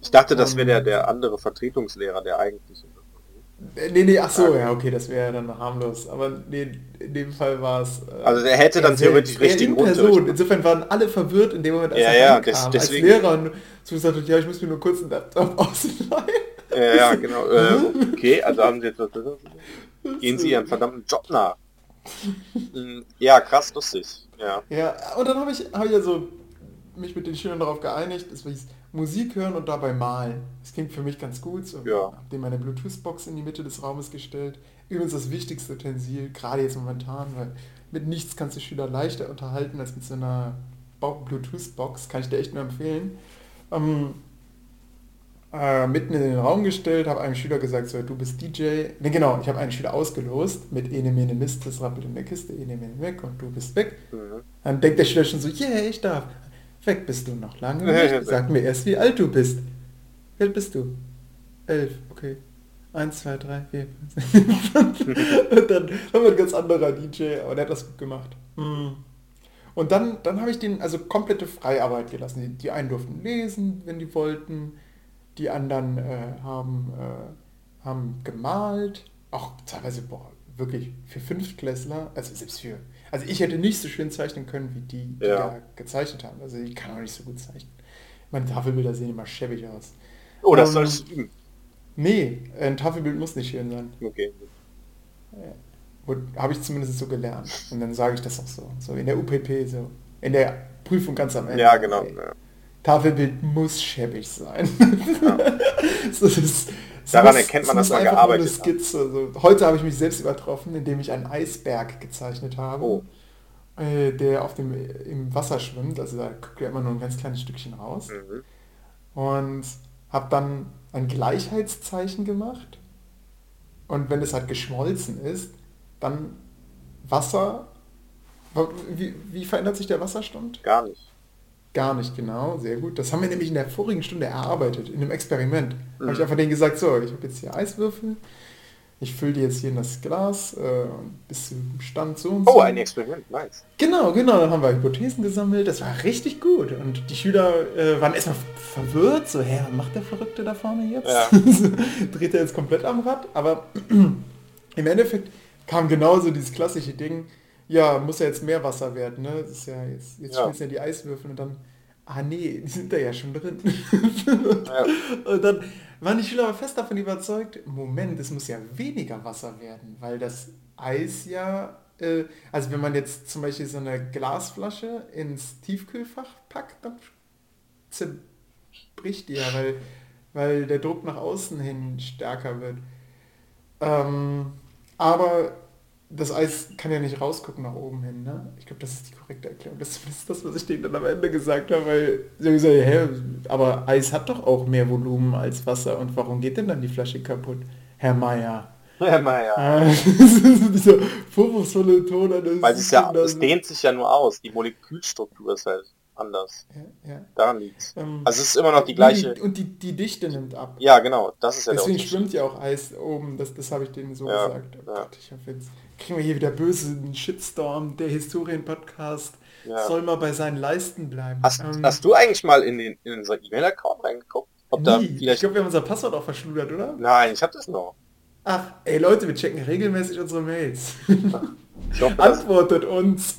Ich dachte, das wäre Ähm. der, der andere Vertretungslehrer, der eigentlich. Äh, Nee, nee, ach so, ja, okay, das wäre dann harmlos. Aber nee, in dem Fall war es... äh, Also er hätte dann theoretisch er in Person. Insofern waren alle verwirrt in dem Moment, als Ja, er ja, reinkam, des- als Lehrer und so gesagt hat, ja, ich muss mir nur kurz einen Laptop ausleihen. Ja, ja, genau. Äh, okay, also haben sie jetzt was Gehen Sie Ihrem verdammten Job nach. Mm, Ja, krass lustig. Ja. Ja, und dann habe ich, hab ich also mich mit den Schülern darauf geeinigt, es hieß Musik hören und dabei malen. Das klingt für mich ganz gut. So. Ja. Habe dem meine Bluetooth-Box in die Mitte des Raumes gestellt. Übrigens das wichtigste Utensil, gerade jetzt momentan, weil mit nichts kannst du Schüler leichter unterhalten als mit so einer Bo- Bluetooth-Box. Kann ich dir echt nur empfehlen. Ähm, äh, mitten in den Raum gestellt, habe einem Schüler gesagt, so, du bist DJ. Ne, genau, ich habe einen Schüler ausgelost mit Ene Mene Mist, das rappelt in der Kiste, Ene Mene weg und du bist weg. Mhm. Dann denkt der Schüler schon so, yeah, ich darf. Weg bist du noch lange nicht. Sag mir erst, wie alt du bist. Wie alt bist du? Elf, okay. Eins, zwei, drei, vier, fünf. und dann haben wir ein ganz anderer DJ, aber der hat das gut gemacht. Hm. Und dann, dann habe ich denen also komplette Freiarbeit gelassen. Die, die einen durften lesen, wenn die wollten. Die anderen äh, haben, äh, haben gemalt. Auch teilweise, boah, wirklich für Fünftklässler, also selbst für, also ich hätte nicht so schön zeichnen können, wie die, die Ja. da gezeichnet haben. Also ich kann auch nicht so gut zeichnen. Meine Tafelbilder sehen immer schäbig aus. Oh, das Ähm, sollst du üben. Nee, ein Tafelbild muss nicht schön sein. Okay. Habe ich zumindest so gelernt. Und dann sage ich das auch so. So in der UPP so. In der Prüfung ganz am Ende. Ja, genau. Ey. Ja. Tafelbild muss schäbig sein. so, das, Daran muss- erkennt man, dass man gearbeitet eine Skizze. So, heute habe ich mich selbst übertroffen, indem ich einen Eisberg gezeichnet habe, Oh. äh, der auf dem im Wasser schwimmt. Also da guckt ja immer nur ein ganz kleines Stückchen raus. Mhm. Und habe dann ein Gleichheitszeichen gemacht. Und wenn es halt geschmolzen ist, dann Wasser. Wie, wie verändert sich der Wasserstand? Gar nicht. Gar nicht genau, sehr gut. Das haben wir nämlich in der vorigen Stunde erarbeitet, in einem Experiment. Habe Mhm. ich einfach denen gesagt, so, ich habe jetzt hier Eiswürfel, ich fülle die jetzt hier in das Glas äh, bis zum Stand so und so. Oh, ein Experiment, nice. Genau, genau, dann haben wir Hypothesen gesammelt, das war richtig gut. Und die Schüler äh, waren erstmal verwirrt, so, hä, was macht der Verrückte da vorne jetzt? Ja. Dreht er jetzt komplett am Rad? Aber im Endeffekt kam genauso dieses klassische Ding, ja, muss ja jetzt mehr Wasser werden, ne? Das ist ja jetzt, jetzt Ja. ja die Eiswürfel und dann, ah nee, die sind da ja schon drin. Ja. Und dann waren die Schüler aber fest davon überzeugt, Moment, es muss ja weniger Wasser werden, weil das Eis ja, äh, also wenn man jetzt zum Beispiel so eine Glasflasche ins Tiefkühlfach packt, dann zerbricht die ja, weil, weil der Druck nach außen hin stärker wird. Ähm, aber das Eis kann ja nicht rausgucken nach oben hin, ne? Ich glaube, das ist die korrekte Erklärung. Das ist das, was ich denen dann am Ende gesagt habe, weil sie haben gesagt, hä, aber Eis hat doch auch mehr Volumen als Wasser und warum geht denn dann die Flasche kaputt? Herr Meier. Naja. Äh, dieser vorwurfsvolle Ton eines Weil es ist ja, es dehnt sich ja nur aus. Die Molekülstruktur ist halt anders. Ja, ja. Daran liegt's. Ähm, Also es ist immer noch die gleiche. Die, und die, die Dichte nimmt ab. Ja, genau. Das ist ja Deswegen schwimmt ja auch Eis oben, das, das habe ich denen so Ja, gesagt. Oh. Gott, ich hoffe jetzt kriegen wir hier wieder bösen Shitstorm. Der Historien-Podcast Ja. soll mal bei seinen Leisten bleiben. Hast, Ähm, hast du eigentlich mal in, den, in unser E-Mail-Account reingeguckt? Ob da nie. Ich vielleicht... glaube, wir haben unser Passwort auch verschludert, oder? Nein, ich habe das noch. Ach, ey Leute, wir checken regelmäßig unsere Mails. Ich hoffe, Antwortet uns.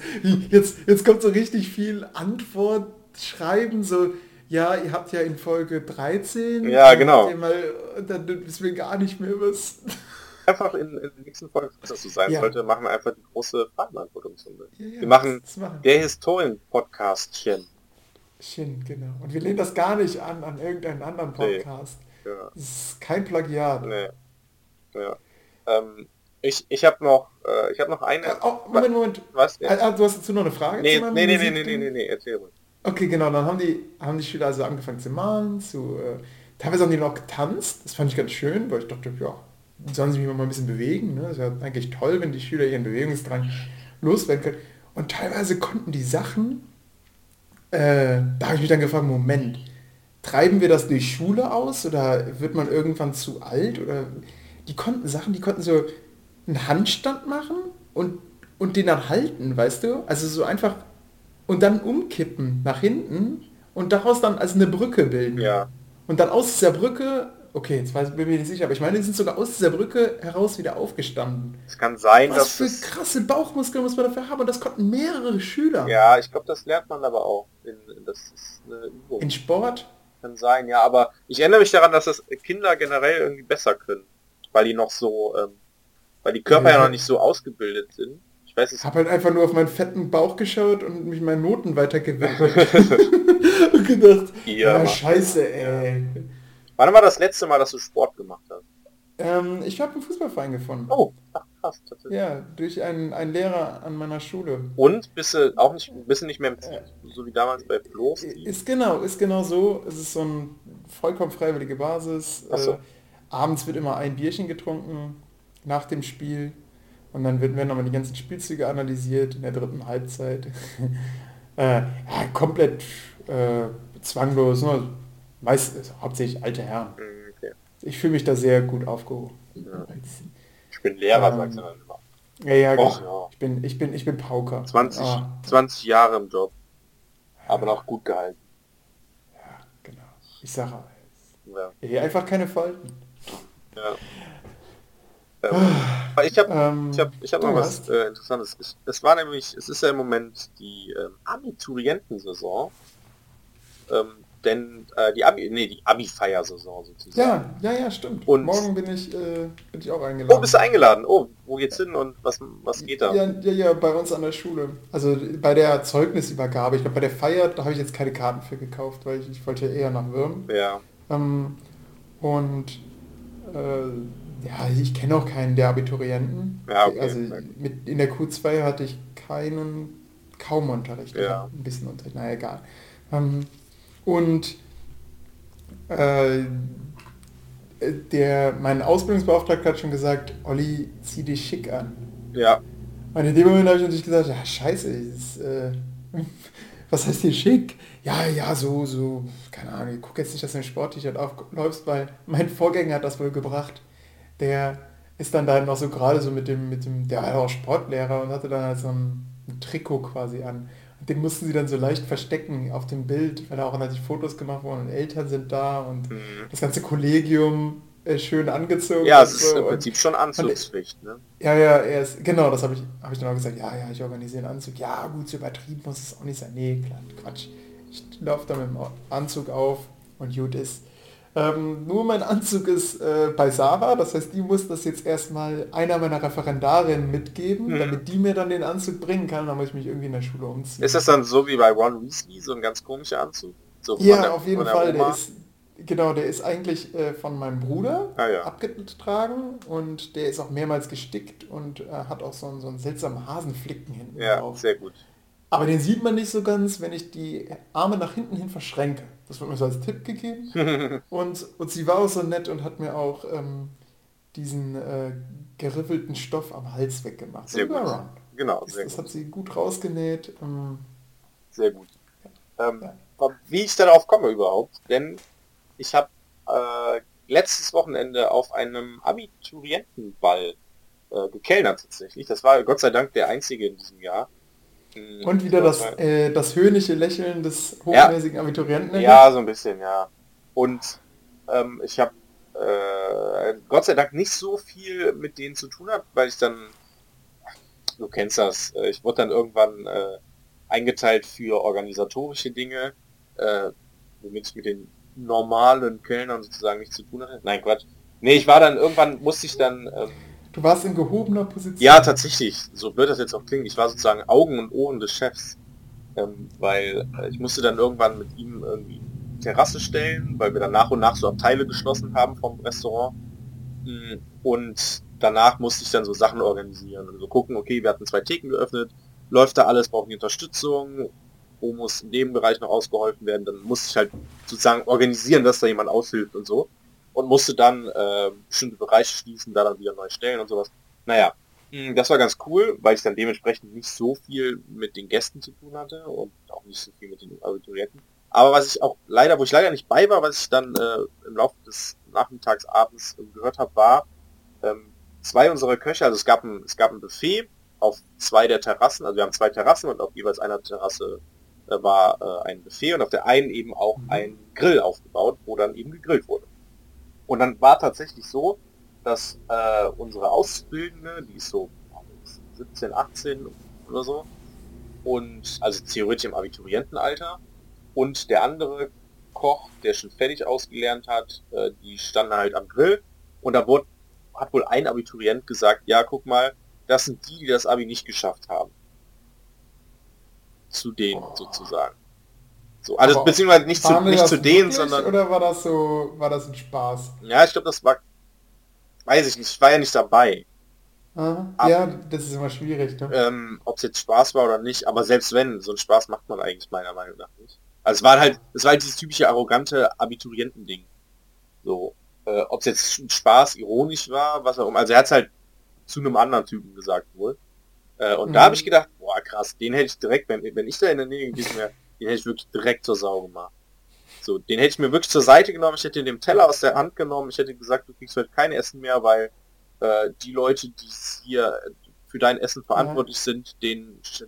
Jetzt, jetzt kommt so richtig viel Antwort schreiben, so, ja, ihr habt ja in Folge 13. Ja, genau. Mal, dann wissen wir gar nicht mehr was. Einfach in, in der nächsten Folge, falls das so sein Ja. sollte, machen wir einfach die große Fragenbeantwortungsrunde. Ja, ja, wir machen machen. der Historien-Podcastchen. Shin, genau. Und wir lehnen das gar nicht an, an irgendeinen anderen Nee. Podcast. Ja. Das ist kein Plagiat. Nee. Ja. Ähm, ich ich habe noch, äh, ich habe noch eine. Äh, oh, Moment, Moment. Was? Ah, ah, du hast dazu noch eine Frage? Nee, zu nee, nee, nee, nee, nee, nee, nee, erzähl ruhig. Okay, genau, dann haben die, haben die Schüler also angefangen zu malen, zu, äh, teilweise haben die noch getanzt, das fand ich ganz schön, weil ich dachte, ja, sollen sie mich mal ein bisschen bewegen, ne? Das ist ja eigentlich toll, wenn die Schüler ihren Bewegungsdrang loswerden können. Und teilweise konnten die Sachen, äh, da habe ich mich dann gefragt, Moment, treiben wir das durch Schule aus oder wird man irgendwann zu alt oder die konnten Sachen, die konnten so einen Handstand machen und, und den dann halten, weißt du? Also so einfach und dann umkippen nach hinten und daraus dann als eine Brücke bilden. Ja. Und dann aus dieser Brücke, okay, jetzt weiß, bin ich mir nicht sicher, aber ich meine, die sind sogar aus dieser Brücke heraus wieder aufgestanden. Es kann sein, Was dass für es, krasse Bauchmuskeln muss man dafür haben und das konnten mehrere Schüler. Ja, ich glaube, das lernt man aber auch. In, das ist eine Übung. In Sport? Kann sein, ja, aber ich erinnere mich daran, dass das Kinder generell irgendwie besser können. Weil die noch so, ähm, weil die Körper ja Ja. noch nicht so ausgebildet sind. Ich weiß es Hab halt einfach nur auf meinen fetten Bauch geschaut und mich meinen Noten weitergewidmet. und gedacht, Ja, ja, Mann. scheiße, ey. Wann war das letzte Mal, dass du Sport gemacht hast? Ähm, ich habe einen Fußballverein gefunden. Oh, ach, krass, tatsächlich. Ja, durch einen, einen Lehrer an meiner Schule. Und bist du auch nicht, bist nicht mehr im Team, so wie damals bei Team? Ist genau, ist genau so. Es ist so eine vollkommen freiwillige Basis. So. Äh, abends wird immer ein Bierchen getrunken nach dem Spiel. Und dann werden nochmal die ganzen Spielzüge analysiert in der dritten Halbzeit. äh, ja, komplett äh, zwanglos. Ne? Meist, also hauptsächlich alte Herren. Hm, Okay. Ich fühle mich da sehr gut aufgehoben. Ja. Ich bin Lehrer, Ähm, sagst du dann immer. Ja, ja, Och, genau. ja. Ich bin, ich bin, ich bin Pauker. 20, Ah, 20 Jahre im Job. Aber noch gut gehalten. ja, genau. Ich sage Ja. hier einfach keine Falten. ja. Ähm, ich habe Ähm, ich hab, ich hab noch was äh, Interessantes. Es, es war nämlich, es ist ja im Moment die ähm, Abiturientensaison. Ähm, denn äh, die Abi, nee, die Abi-Feiersaison sozusagen. Ja, ja, ja, stimmt. Und- Morgen bin ich, äh, bin ich auch eingeladen. Oh, bist du eingeladen? Oh, wo geht's hin und was, was geht da? Ja, ja, ja, bei uns an der Schule. Also bei der Zeugnisübergabe. Ich glaube, bei der Feier, da habe ich jetzt keine Karten für gekauft, weil ich, ich wollte eher nach Würm. Ja. Ähm, und äh, ja, ich kenne auch keinen der Abiturienten. Ja, okay. Also mit, in der Q2 hatte ich keinen, kaum Unterricht. Ja. Ein bisschen Unterricht, naja, egal. Ähm, und äh, der, mein Ausbildungsbeauftragter hat schon gesagt, Olli, zieh dich schick an. Ja. Und in dem Moment habe ich natürlich gesagt, ja scheiße, ist, äh, was heißt hier schick? Ja, ja, so, so, keine Ahnung, guck jetzt nicht, dass du ein Sport-T-Shirt aufläufst, weil mein Vorgänger hat das wohl gebracht. Der ist dann da noch so gerade so mit dem, mit dem, der war auch Sportlehrer und hatte dann halt so ein, ein Trikot quasi an. Und den mussten sie dann so leicht verstecken auf dem Bild, weil da auch natürlich Fotos gemacht wurden und Eltern sind da und Mhm. das ganze Kollegium äh, schön angezogen. Ja, und es ist so. im Und- Prinzip schon Anzugspflicht, ne? ja, ja, er ist, genau, das habe ich, habe ich dann auch gesagt, ja, ja, ich organisiere einen Anzug. Ja, gut, so übertrieben muss es auch nicht sein. Nee, klar, Quatsch. Ich laufe da mit dem Anzug auf und gut ist. Ähm, nur mein Anzug ist äh, bei Sarah, das heißt, die muss das jetzt erstmal einer meiner Referendarinnen mitgeben, Mhm. damit die mir dann den Anzug bringen kann, dann muss ich mich irgendwie in der Schule umziehen. Ist das dann so wie bei Ron Weasley, so ein ganz komischer Anzug? So ja, der- auf jeden der Fall, der ist, genau, der ist eigentlich äh, von meinem Bruder Ah, ja. abgetragen und der ist auch mehrmals gestickt und äh, hat auch so einen, so einen seltsamen Hasenflicken hinten Ja, drauf. sehr gut. Aber den sieht man nicht so ganz, wenn ich die Arme nach hinten hin verschränke. Das wird mir so als Tipp gegeben. und, und sie war auch so nett und hat mir auch ähm, diesen äh, geriffelten Stoff am Hals weggemacht. Sehr gut. around. Genau, Das, sehr das gut. hat sie gut rausgenäht. Ähm, Sehr gut. Ähm, Ja. Wie ich darauf komme überhaupt, denn ich habe äh, letztes Wochenende auf einem Abiturientenball äh, gekellnert tatsächlich. Das war Gott sei Dank der einzige in diesem Jahr. Mm, und wieder das, äh, das höhnische Lächeln des hochnäsigen Abiturienten. Ja, so ein bisschen, ja. Und ähm, ich habe äh, Gott sei Dank nicht so viel mit denen zu tun habe, weil ich dann, du kennst das, äh, ich wurde dann irgendwann äh, eingeteilt für organisatorische Dinge, äh, womit ich mit den normalen Kellnern sozusagen nichts zu tun hatte. Nein, Quatsch. Nee, ich war dann, irgendwann musste ich dann, ähm, Du warst in gehobener Position. ja, tatsächlich, so wird das jetzt auch klingen. Ich war sozusagen Augen und Ohren des Chefs, ähm, weil äh, ich musste dann irgendwann mit ihm irgendwie Terrasse stellen, weil wir dann nach und nach so Abteile geschlossen haben vom Restaurant. Mm, Und danach musste ich dann so Sachen organisieren und so gucken, okay, wir hatten zwei Theken geöffnet, läuft da alles, brauchen die Unterstützung, wo muss in dem Bereich noch ausgeholfen werden, dann musste ich halt sozusagen organisieren, dass da jemand aushilft und so. Und musste dann äh, bestimmte Bereiche schließen, da dann wieder neu stellen und sowas. Naja, mh, das war ganz cool, weil ich dann dementsprechend nicht so viel mit den Gästen zu tun hatte und auch nicht so viel mit den Abiturienten. Aber was ich auch leider, wo ich leider nicht bei war, was ich dann äh, im Laufe des Nachmittags, abends gehört habe, war, ähm, zwei unserer Köche, also es gab ein, es gab ein Buffet auf zwei der Terrassen, also wir haben zwei Terrassen und auf jeweils einer Terrasse äh, war äh, ein Buffet und auf der einen eben auch ein Grill aufgebaut, wo dann eben gegrillt wurde. Und dann war tatsächlich so, dass äh, unsere Auszubildende, die ist so 17, 18 oder so, und also theoretisch im Abiturientenalter, und der andere Koch, der schon fertig ausgelernt hat, äh, die standen halt am Grill und da wurde, hat wohl ein Abiturient gesagt, ja, guck mal, das sind die, die das Abi nicht geschafft haben. Zu denen sozusagen. So, also Aber beziehungsweise nicht zu, nicht zu denen, sondern Oder war das so, war das ein Spaß? ja, ich glaube, das war, weiß ich nicht, ich war ja nicht dabei, Aha. Ab- Ja, das ist immer schwierig. Ne? ähm, ob es jetzt Spaß war oder nicht, aber selbst wenn, so einen Spaß macht man eigentlich meiner Meinung nach nicht. Also es war halt, es war halt dieses typische arrogante Abiturientending. So, äh, ob es jetzt Spaß ironisch war, was auch immer. Also er hat es halt zu einem anderen Typen gesagt wohl. Äh, und da Mhm. habe ich gedacht, boah krass, den hätte ich direkt, wenn, wenn ich da in der Nähe gewesen wäre, den hätte ich wirklich direkt zur Sau gemacht. So, den hätte ich mir wirklich zur Seite genommen, ich hätte den Teller aus der Hand genommen, ich hätte gesagt, du kriegst heute kein Essen mehr, weil äh, die Leute, die hier für dein Essen verantwortlich sind, denen äh,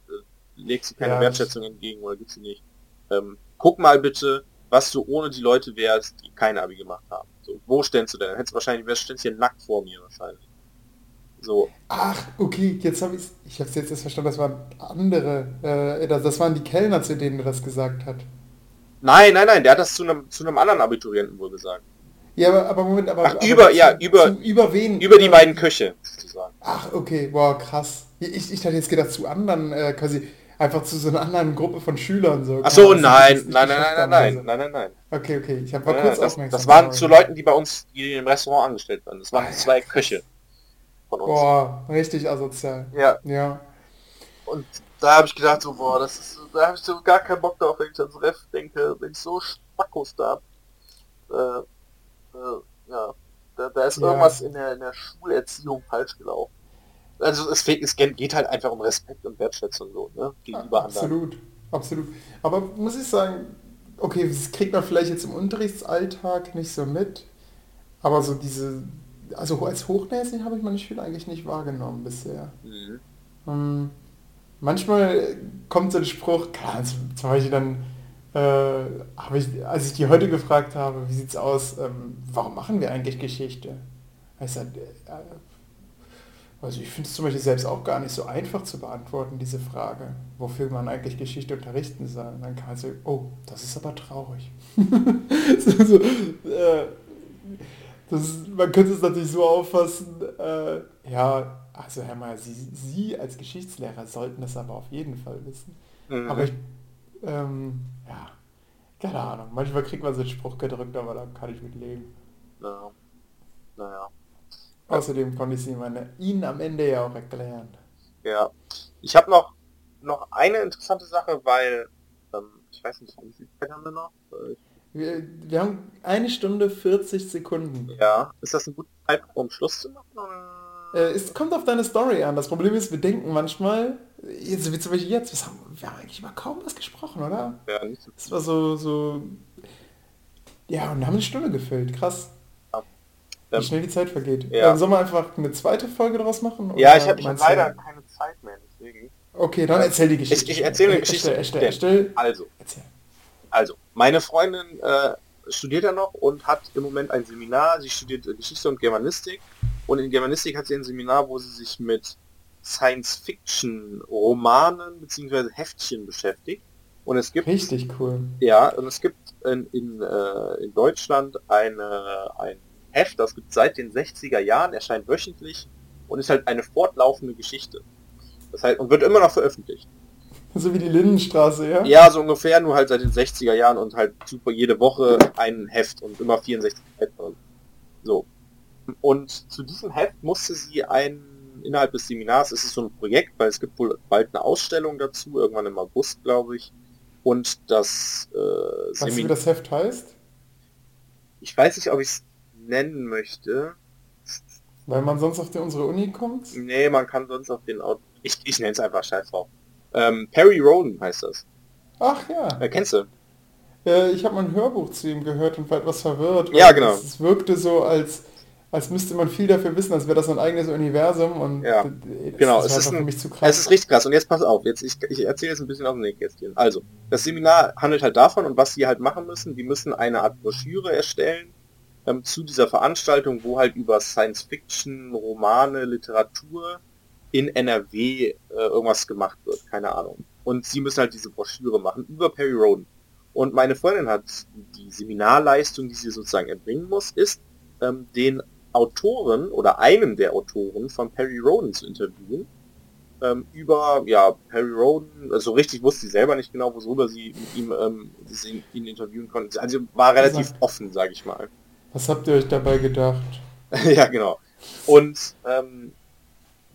legst du keine Ja, Wertschätzung entgegen oder gibt's sie nicht. Ähm, guck mal bitte, was du ohne die Leute wärst, die kein Abi gemacht haben. So, wo ständst du denn? Dann hättest du wahrscheinlich, wärst ständst hier nackt vor mir wahrscheinlich. So, Ach, okay, jetzt habe ich ich habe es jetzt erst verstanden, das waren andere, äh, das, das waren die Kellner, zu denen er das gesagt hat. Nein, nein, nein, der hat das zu einem, zu einem anderen Abiturienten wohl gesagt. Ja, aber, aber Moment, aber... Ach, aber über, zu, ja, über- Zu, über wen? Über die beiden Köche, sozusagen. Ach, okay, wow, krass. Ich, ich hatte jetzt gedacht, zu anderen, äh, quasi, einfach zu so einer anderen Gruppe von Schülern. So. Ach so, nein, das nein, nein, nein, nein, oder nein, nein, nein. so. Okay, okay, ich habe Ja, kurz das, aufmerksam. das waren zu Leuten, die bei uns die im Restaurant angestellt waren. Das waren zwei Köche von uns. Boah, richtig asozial. Ja, Ja. und da habe ich gedacht, so, boah, das ist, da habe ich so gar keinen Bock drauf, wenn ich ans Ref denke, wenn ich so Spackos da hab. Äh, äh, ja, da, da ist Ja. irgendwas in der, in der Schulerziehung falsch gelaufen. Also es, es geht halt einfach um Respekt und Wertschätzung so, ne? Gegenüber anderen. Absolut, absolut. Aber muss ich sagen, okay, das kriegt man vielleicht jetzt im Unterrichtsalltag nicht so mit, aber so diese, also als hochnäsig habe ich meine Schüler eigentlich nicht wahrgenommen bisher. Mhm. Ähm, manchmal kommt so ein Spruch, klar, also zum Beispiel dann, äh, habe ich, als ich die heute gefragt habe, wie sieht's aus, ähm, warum machen wir eigentlich Geschichte? Ich sag, äh, also ich finde es zum Beispiel selbst auch gar nicht so einfach zu beantworten, diese Frage, wofür man eigentlich Geschichte unterrichten soll. Und dann kann man sagen, oh, das ist aber traurig. so, so, äh, das man könnte es natürlich so auffassen, äh, ja, also Herr Mayer, Sie, Sie als Geschichtslehrer sollten das aber auf jeden Fall wissen. Mhm. Aber ich, ähm, ja, keine Ahnung, manchmal kriegt man so einen Spruch gedrückt, aber da kann ich mit leben. ja. Naja. Außerdem konnte ich sie meine, Ihnen am Ende ja auch erklären. Ja. Ich habe noch, noch eine interessante Sache, weil, ähm, ich weiß nicht, wie viel Zeit haben wir noch? Äh, Wir, wir haben eine Stunde 40 Sekunden. Ja. Ist das ein guter Zeitpunkt, um Schluss zu machen? Äh, es kommt auf deine Story an. Das Problem ist, wir denken manchmal, jetzt wie zum Beispiel jetzt, wir haben, wir haben eigentlich über kaum was gesprochen, oder? Ja, nicht so. Es war so, so, ja, und haben eine Stunde gefüllt. Krass. Wie Ähm, schnell die Zeit vergeht. ja. Ähm, sollen wir einfach eine zweite Folge daraus machen? Ja, ich habe meinst du- leider keine Zeit mehr, deswegen. Okay, dann erzähl die Geschichte. Ich- ich erzähle eine Erstell, Geschichte. Erstell, erstell, Also, erzähl. also, meine Freundin äh, studiert ja noch und hat im Moment ein Seminar. Sie studiert Geschichte und Germanistik. Und in Germanistik hat sie ein Seminar, wo sie sich mit Science-Fiction-Romanen bzw. Heftchen beschäftigt. Und es gibt Richtig cool. Ja, und es gibt in, in, äh, in Deutschland eine, ein Heft, das gibt seit den 60er Jahren, erscheint wöchentlich und ist halt eine fortlaufende Geschichte. Das heißt, und wird immer noch veröffentlicht. So wie die Lindenstraße, ja? Ja, so ungefähr, nur halt seit den 60er Jahren und halt super jede Woche ein Heft und immer 64 Seiten. So. Und zu diesem Heft musste sie ein, innerhalb des Seminars, es ist so ein Projekt, weil es gibt wohl bald eine Ausstellung dazu, irgendwann im August, glaube ich. Und das äh, Weißt du, wie Seminar... das Heft heißt? Ich weiß nicht, ob ich es nennen möchte. Weil man sonst auf die, unsere Uni kommt? Nee, man kann sonst auf den Auto... Ich, ich nenne es einfach Scheiß drauf. Ähm, Perry Roden heißt das. Ach ja. Äh, kennst du? Äh, ich habe mal ein Hörbuch zu ihm gehört und war etwas verwirrt. Ja, genau. Es, es wirkte so, als, als müsste man viel dafür wissen, als wäre das ein eigenes Universum und Ja, das genau, ist es ist ein- für mich zu krass. Es ist richtig krass. Und jetzt pass auf, jetzt ich, ich erzähle jetzt ein bisschen aus dem Nähkästchen. Also, das Seminar handelt halt davon und was sie halt machen müssen, die müssen eine Art Broschüre erstellen ähm, zu dieser Veranstaltung, wo halt über Science Fiction, Romane, Literatur in NRW äh, irgendwas gemacht wird, keine Ahnung. Und sie müssen halt diese Broschüre machen über Perry Roden. Und meine Freundin hat die Seminarleistung, die sie sozusagen erbringen muss, ist, ähm, den Autoren oder einen der Autoren von Perry Roden zu interviewen ähm, über ja Perry Roden, also richtig wusste sie selber nicht genau, worüber sie mit ihm ähm, sie, ihn interviewen konnten. Also war relativ Sagt- offen, sage ich mal. Was habt ihr euch dabei gedacht? ja, genau. Und ähm,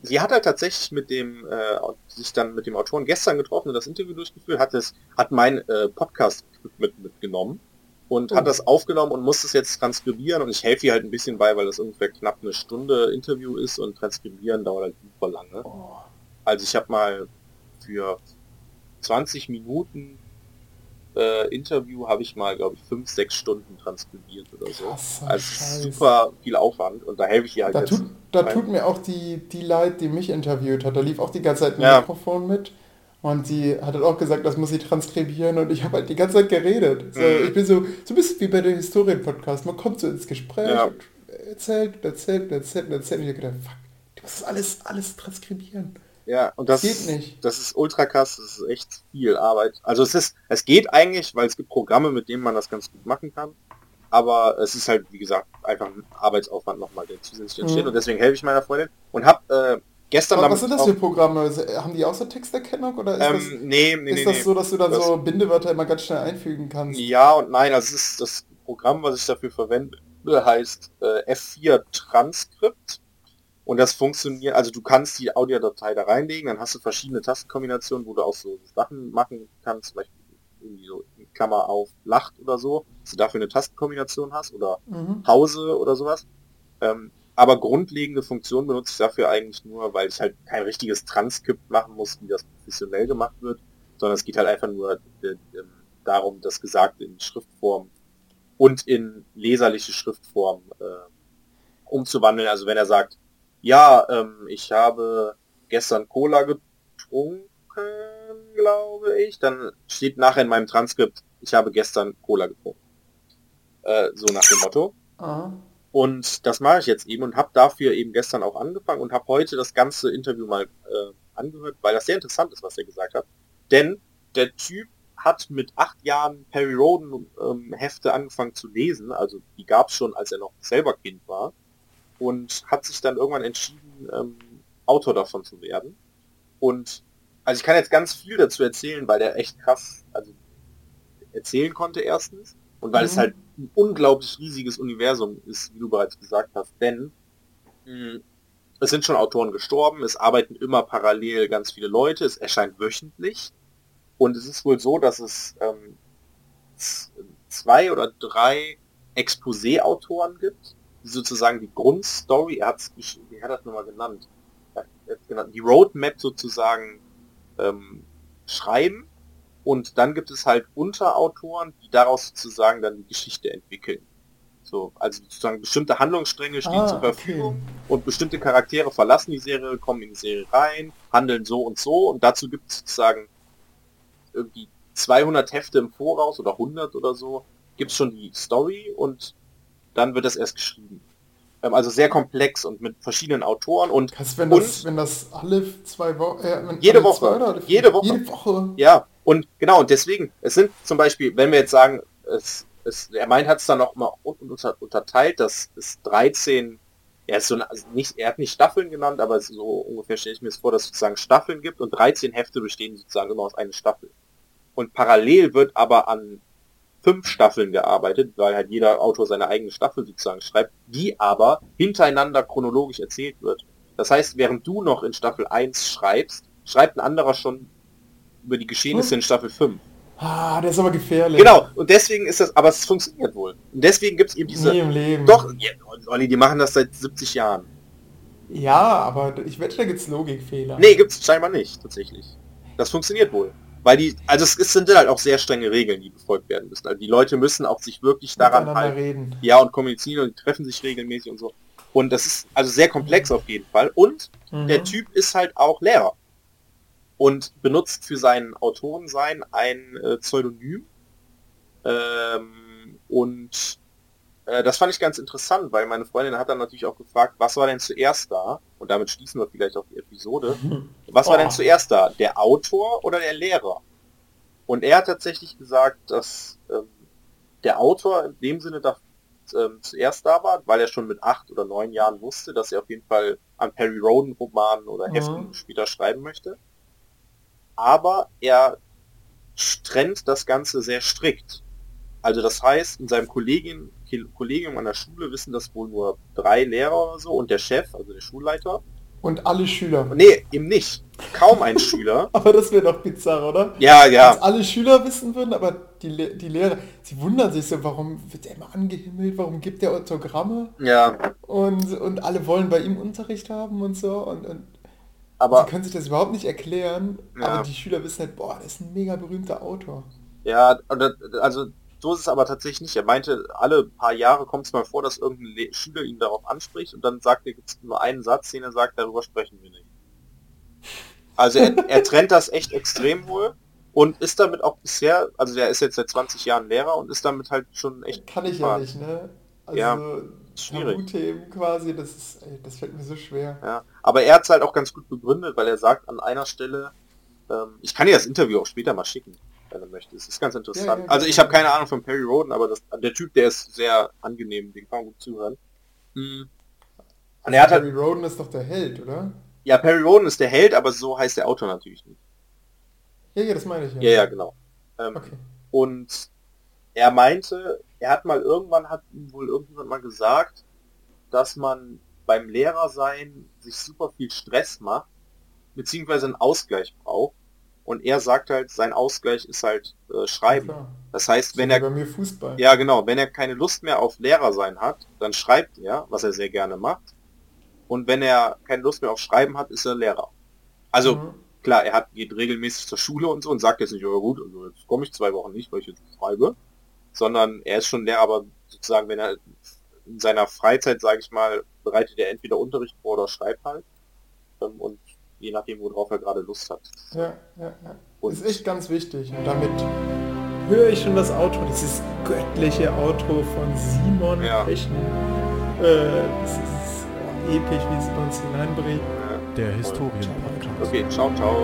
sie hat halt tatsächlich mit dem äh, sich dann mit dem Autoren gestern getroffen und das Interview durchgeführt, hat es hat mein äh, Podcast mit, mitgenommen und Oh. hat das aufgenommen und muss es jetzt transkribieren und ich helfe ihr halt ein bisschen bei, weil das ungefähr knapp eine Stunde Interview ist und transkribieren dauert halt super lange. Oh, Also ich habe mal für 20 Minuten äh, Interview habe ich mal, glaube ich, 5, 6 Stunden transkribiert oder so. krasser Also super viel Aufwand und da helfe ich ihr halt Da, tut, da tut mir auch die, die leid, die mich interviewt hat. Da lief auch die ganze Zeit ein Ja. Mikrofon mit. Und die hat halt auch gesagt, das muss sie transkribieren und ich habe halt die ganze Zeit geredet. So, Mhm. Ich bin so, so ein bisschen wie bei den Historien-Podcast. Man kommt so ins Gespräch Ja. und erzählt, erzählt, erzählt, und erzählt. Und ich habe gedacht, fuck, du musst das alles, alles transkribieren. Ja, und das, Geht nicht. das ist ultra krass, das ist echt viel Arbeit. Also es ist, es geht eigentlich, weil es gibt Programme, mit denen man das ganz gut machen kann. Aber es ist halt, wie gesagt, einfach ein Arbeitsaufwand nochmal, der zusätzlich entsteht. Mhm. Und deswegen helfe ich meiner Freundin und habe äh, gestern Aber was sind das für Programme? Haben die auch so Texterkennung oder ist das, ähm, nee, nee, ist nee, das nee. so, dass du dann Das- so Bindewörter immer ganz schnell einfügen kannst? Ja und nein, also es ist das Programm, was ich dafür verwende, heißt äh, F4 Transkript. Und das funktioniert, also du kannst die Audiodatei da reinlegen, dann hast du verschiedene Tastenkombinationen, wo du auch so Sachen machen kannst, zum Beispiel irgendwie so in Klammer auf Lacht oder so, dass du dafür eine Tastenkombination hast oder Mhm. Pause oder sowas. Ähm, aber grundlegende Funktionen benutze ich dafür eigentlich nur, weil ich halt kein richtiges Transkript machen muss, wie das professionell gemacht wird, sondern es geht halt einfach nur äh, ähm, darum, das Gesagte in Schriftform und in leserliche Schriftform äh, umzuwandeln. Also wenn er sagt, ja, ähm, ich habe gestern Cola getrunken, glaube ich, dann steht nachher in meinem Transkript, ich habe gestern Cola getrunken. Äh, so nach dem Motto. Aha. Und das mache ich jetzt eben und habe dafür eben gestern auch angefangen und habe heute das ganze Interview mal äh, angehört, weil das sehr interessant ist, was er gesagt hat. Denn der Typ hat mit acht Jahren Perry Roden ähm, Hefte angefangen zu lesen, also die gab es schon, als er noch selber Kind war, und hat sich dann irgendwann entschieden, ähm, Autor davon zu werden. Und also ich kann jetzt ganz viel dazu erzählen, weil der echt krass, also erzählen konnte erstens und weil es Mhm. halt ein unglaublich riesiges Universum ist, wie du bereits gesagt hast, denn mh, es sind schon Autoren gestorben, es arbeiten immer parallel ganz viele Leute, es erscheint wöchentlich und es ist wohl so, dass es ähm, zwei oder drei Exposé-Autoren gibt, sozusagen die Grundstory, er hat's, gesch- wie hat er das nochmal genannt? Er hat genannt, die Roadmap sozusagen ähm, schreiben und dann gibt es halt Unterautoren, die daraus sozusagen dann die Geschichte entwickeln. So, also sozusagen bestimmte Handlungsstränge stehen Ah, zur okay. Verfügung und bestimmte Charaktere verlassen die Serie, kommen in die Serie rein, handeln so und so und dazu gibt es sozusagen irgendwie 200 Hefte im Voraus oder 100 oder so, gibt es schon die Story und dann wird das erst geschrieben. Ähm, also sehr komplex und mit verschiedenen Autoren und Krass, wenn das, Und- wenn das alle zwei Wochen... Äh, Jede Woche. Jede Woche. Jede Woche. Ja, und genau, und deswegen, es sind zum Beispiel, wenn wir jetzt sagen, es, es, er meint, hat es dann auch mal un- unter, unterteilt, dass es 13, er ist so eine, also nicht, er hat nicht Staffeln genannt, aber so ungefähr stelle ich mir es vor, dass es sozusagen Staffeln gibt und 13 Hefte bestehen sozusagen immer aus einer Staffel. Und parallel wird aber an fünf Staffeln gearbeitet, weil halt jeder Autor seine eigene Staffel sozusagen schreibt, die aber hintereinander chronologisch erzählt wird. Das heißt, während du noch in Staffel 1 schreibst, schreibt ein anderer schon über die Geschehnisse in Staffel 5. Ah, der ist aber gefährlich. Genau, und deswegen ist das, aber es funktioniert wohl. Und deswegen gibt es eben diese... Nie im Leben. Doch, ja, Olli, die machen das seit 70 Jahren. Ja, aber ich wette, da gibt's Logikfehler. Nee, gibt's scheinbar nicht, tatsächlich. Das funktioniert wohl. Weil die, also es sind halt auch sehr strenge Regeln, die befolgt werden müssen. Also die Leute müssen auch sich wirklich daran halten. reden. Ja, und kommunizieren und treffen sich regelmäßig und so. Und das ist also sehr komplex auf jeden Fall. Und Mhm. der Typ ist halt auch Lehrer. Und benutzt für sein Autorensein ein äh, Pseudonym. Ähm, und äh, das fand ich ganz interessant, weil meine Freundin hat dann natürlich auch gefragt, was war denn zuerst da? Und damit schließen wir vielleicht auch die Episode. Was war Oh. denn zuerst da? Der Autor oder der Lehrer? Und er hat tatsächlich gesagt, dass ähm, der Autor in dem Sinne da, ähm, zuerst da war, weil er schon mit acht oder neun Jahren wusste, dass er auf jeden Fall an Perry Roden Romanen oder Mhm. Heften später schreiben möchte. Aber er trennt das Ganze sehr strikt. Also das heißt, in seinem Kollegium, Kollegium an der Schule wissen das wohl nur drei Lehrer oder so und der Chef, also der Schulleiter. Und alle Schüler. Nee, eben nicht. Kaum ein Schüler. Aber das wäre doch bizarr, oder? Ja, ja. alle Schüler wissen würden, aber die, Le die Lehrer, sie wundern sich so, warum wird er immer angehimmelt, warum gibt er Autogramme Ja, und, und alle wollen bei ihm Unterricht haben und so und, und aber sie können sich das überhaupt nicht erklären, Ja. aber die Schüler wissen halt, boah, der ist ein mega berühmter Autor. Ja, das- also so ist es aber tatsächlich nicht. Er meinte, alle paar Jahre kommt es mal vor, dass irgendein Le Schüler ihn darauf anspricht und dann sagt er, gibt es nur einen Satz, den er sagt, darüber sprechen wir nicht. Also er, er trennt das echt extrem wohl und ist damit auch bisher, also der ist jetzt seit 20 Jahren Lehrer und ist damit halt schon echt Kann ich ja nicht, ne? Also, Ja. schwierig. Tabuthemen quasi, das ist, ey, das fällt mir so schwer. Ja. Aber er hat es halt auch ganz gut begründet, weil er sagt an einer Stelle, ähm, ich kann dir das Interview auch später mal schicken, wenn du möchtest. Das ist ganz interessant. Ja, ja, also ich habe keine Ahnung von Perry Roden, aber das, der Typ, der ist sehr angenehm, den kann man gut zuhören. Mhm. Und er hat halt, Harry Roden ist doch der Held, oder? ja, Perry Roden ist der Held, aber so heißt der Autor natürlich nicht. Ja, ja, das meine ich ja. Ja, ja, genau. Ähm, Okay. Und er meinte, er hat mal irgendwann, hat ihm wohl irgendjemand mal gesagt, dass man beim Lehrersein sich super viel Stress macht, beziehungsweise einen Ausgleich braucht. Und er sagt halt, sein Ausgleich ist halt äh, Schreiben. Klar. Das heißt, wenn er, bei mir Fußball. ja genau, wenn er keine Lust mehr auf Lehrer sein hat, dann schreibt er, was er sehr gerne macht. Und wenn er keine Lust mehr auf Schreiben hat, ist er Lehrer. Also Mhm. klar, er hat, geht regelmäßig zur Schule und so und sagt jetzt nicht, ja gut, also jetzt komme ich zwei Wochen nicht, weil ich jetzt schreibe, sondern er ist schon Lehrer, aber sozusagen, wenn er in seiner Freizeit, sage ich mal, bereitet er entweder Unterricht vor oder schreibt halt ähm, und je nachdem, worauf er gerade Lust hat. Ja, ja, ja. Und- ist echt ganz wichtig. Und damit höre ich schon das Outro, dieses göttliche Outro von Simon Ja. Pechen. Äh, das ist episch, wie es bei uns hineinbringt. Der Historien-Podcast. Okay, ciao, ciao.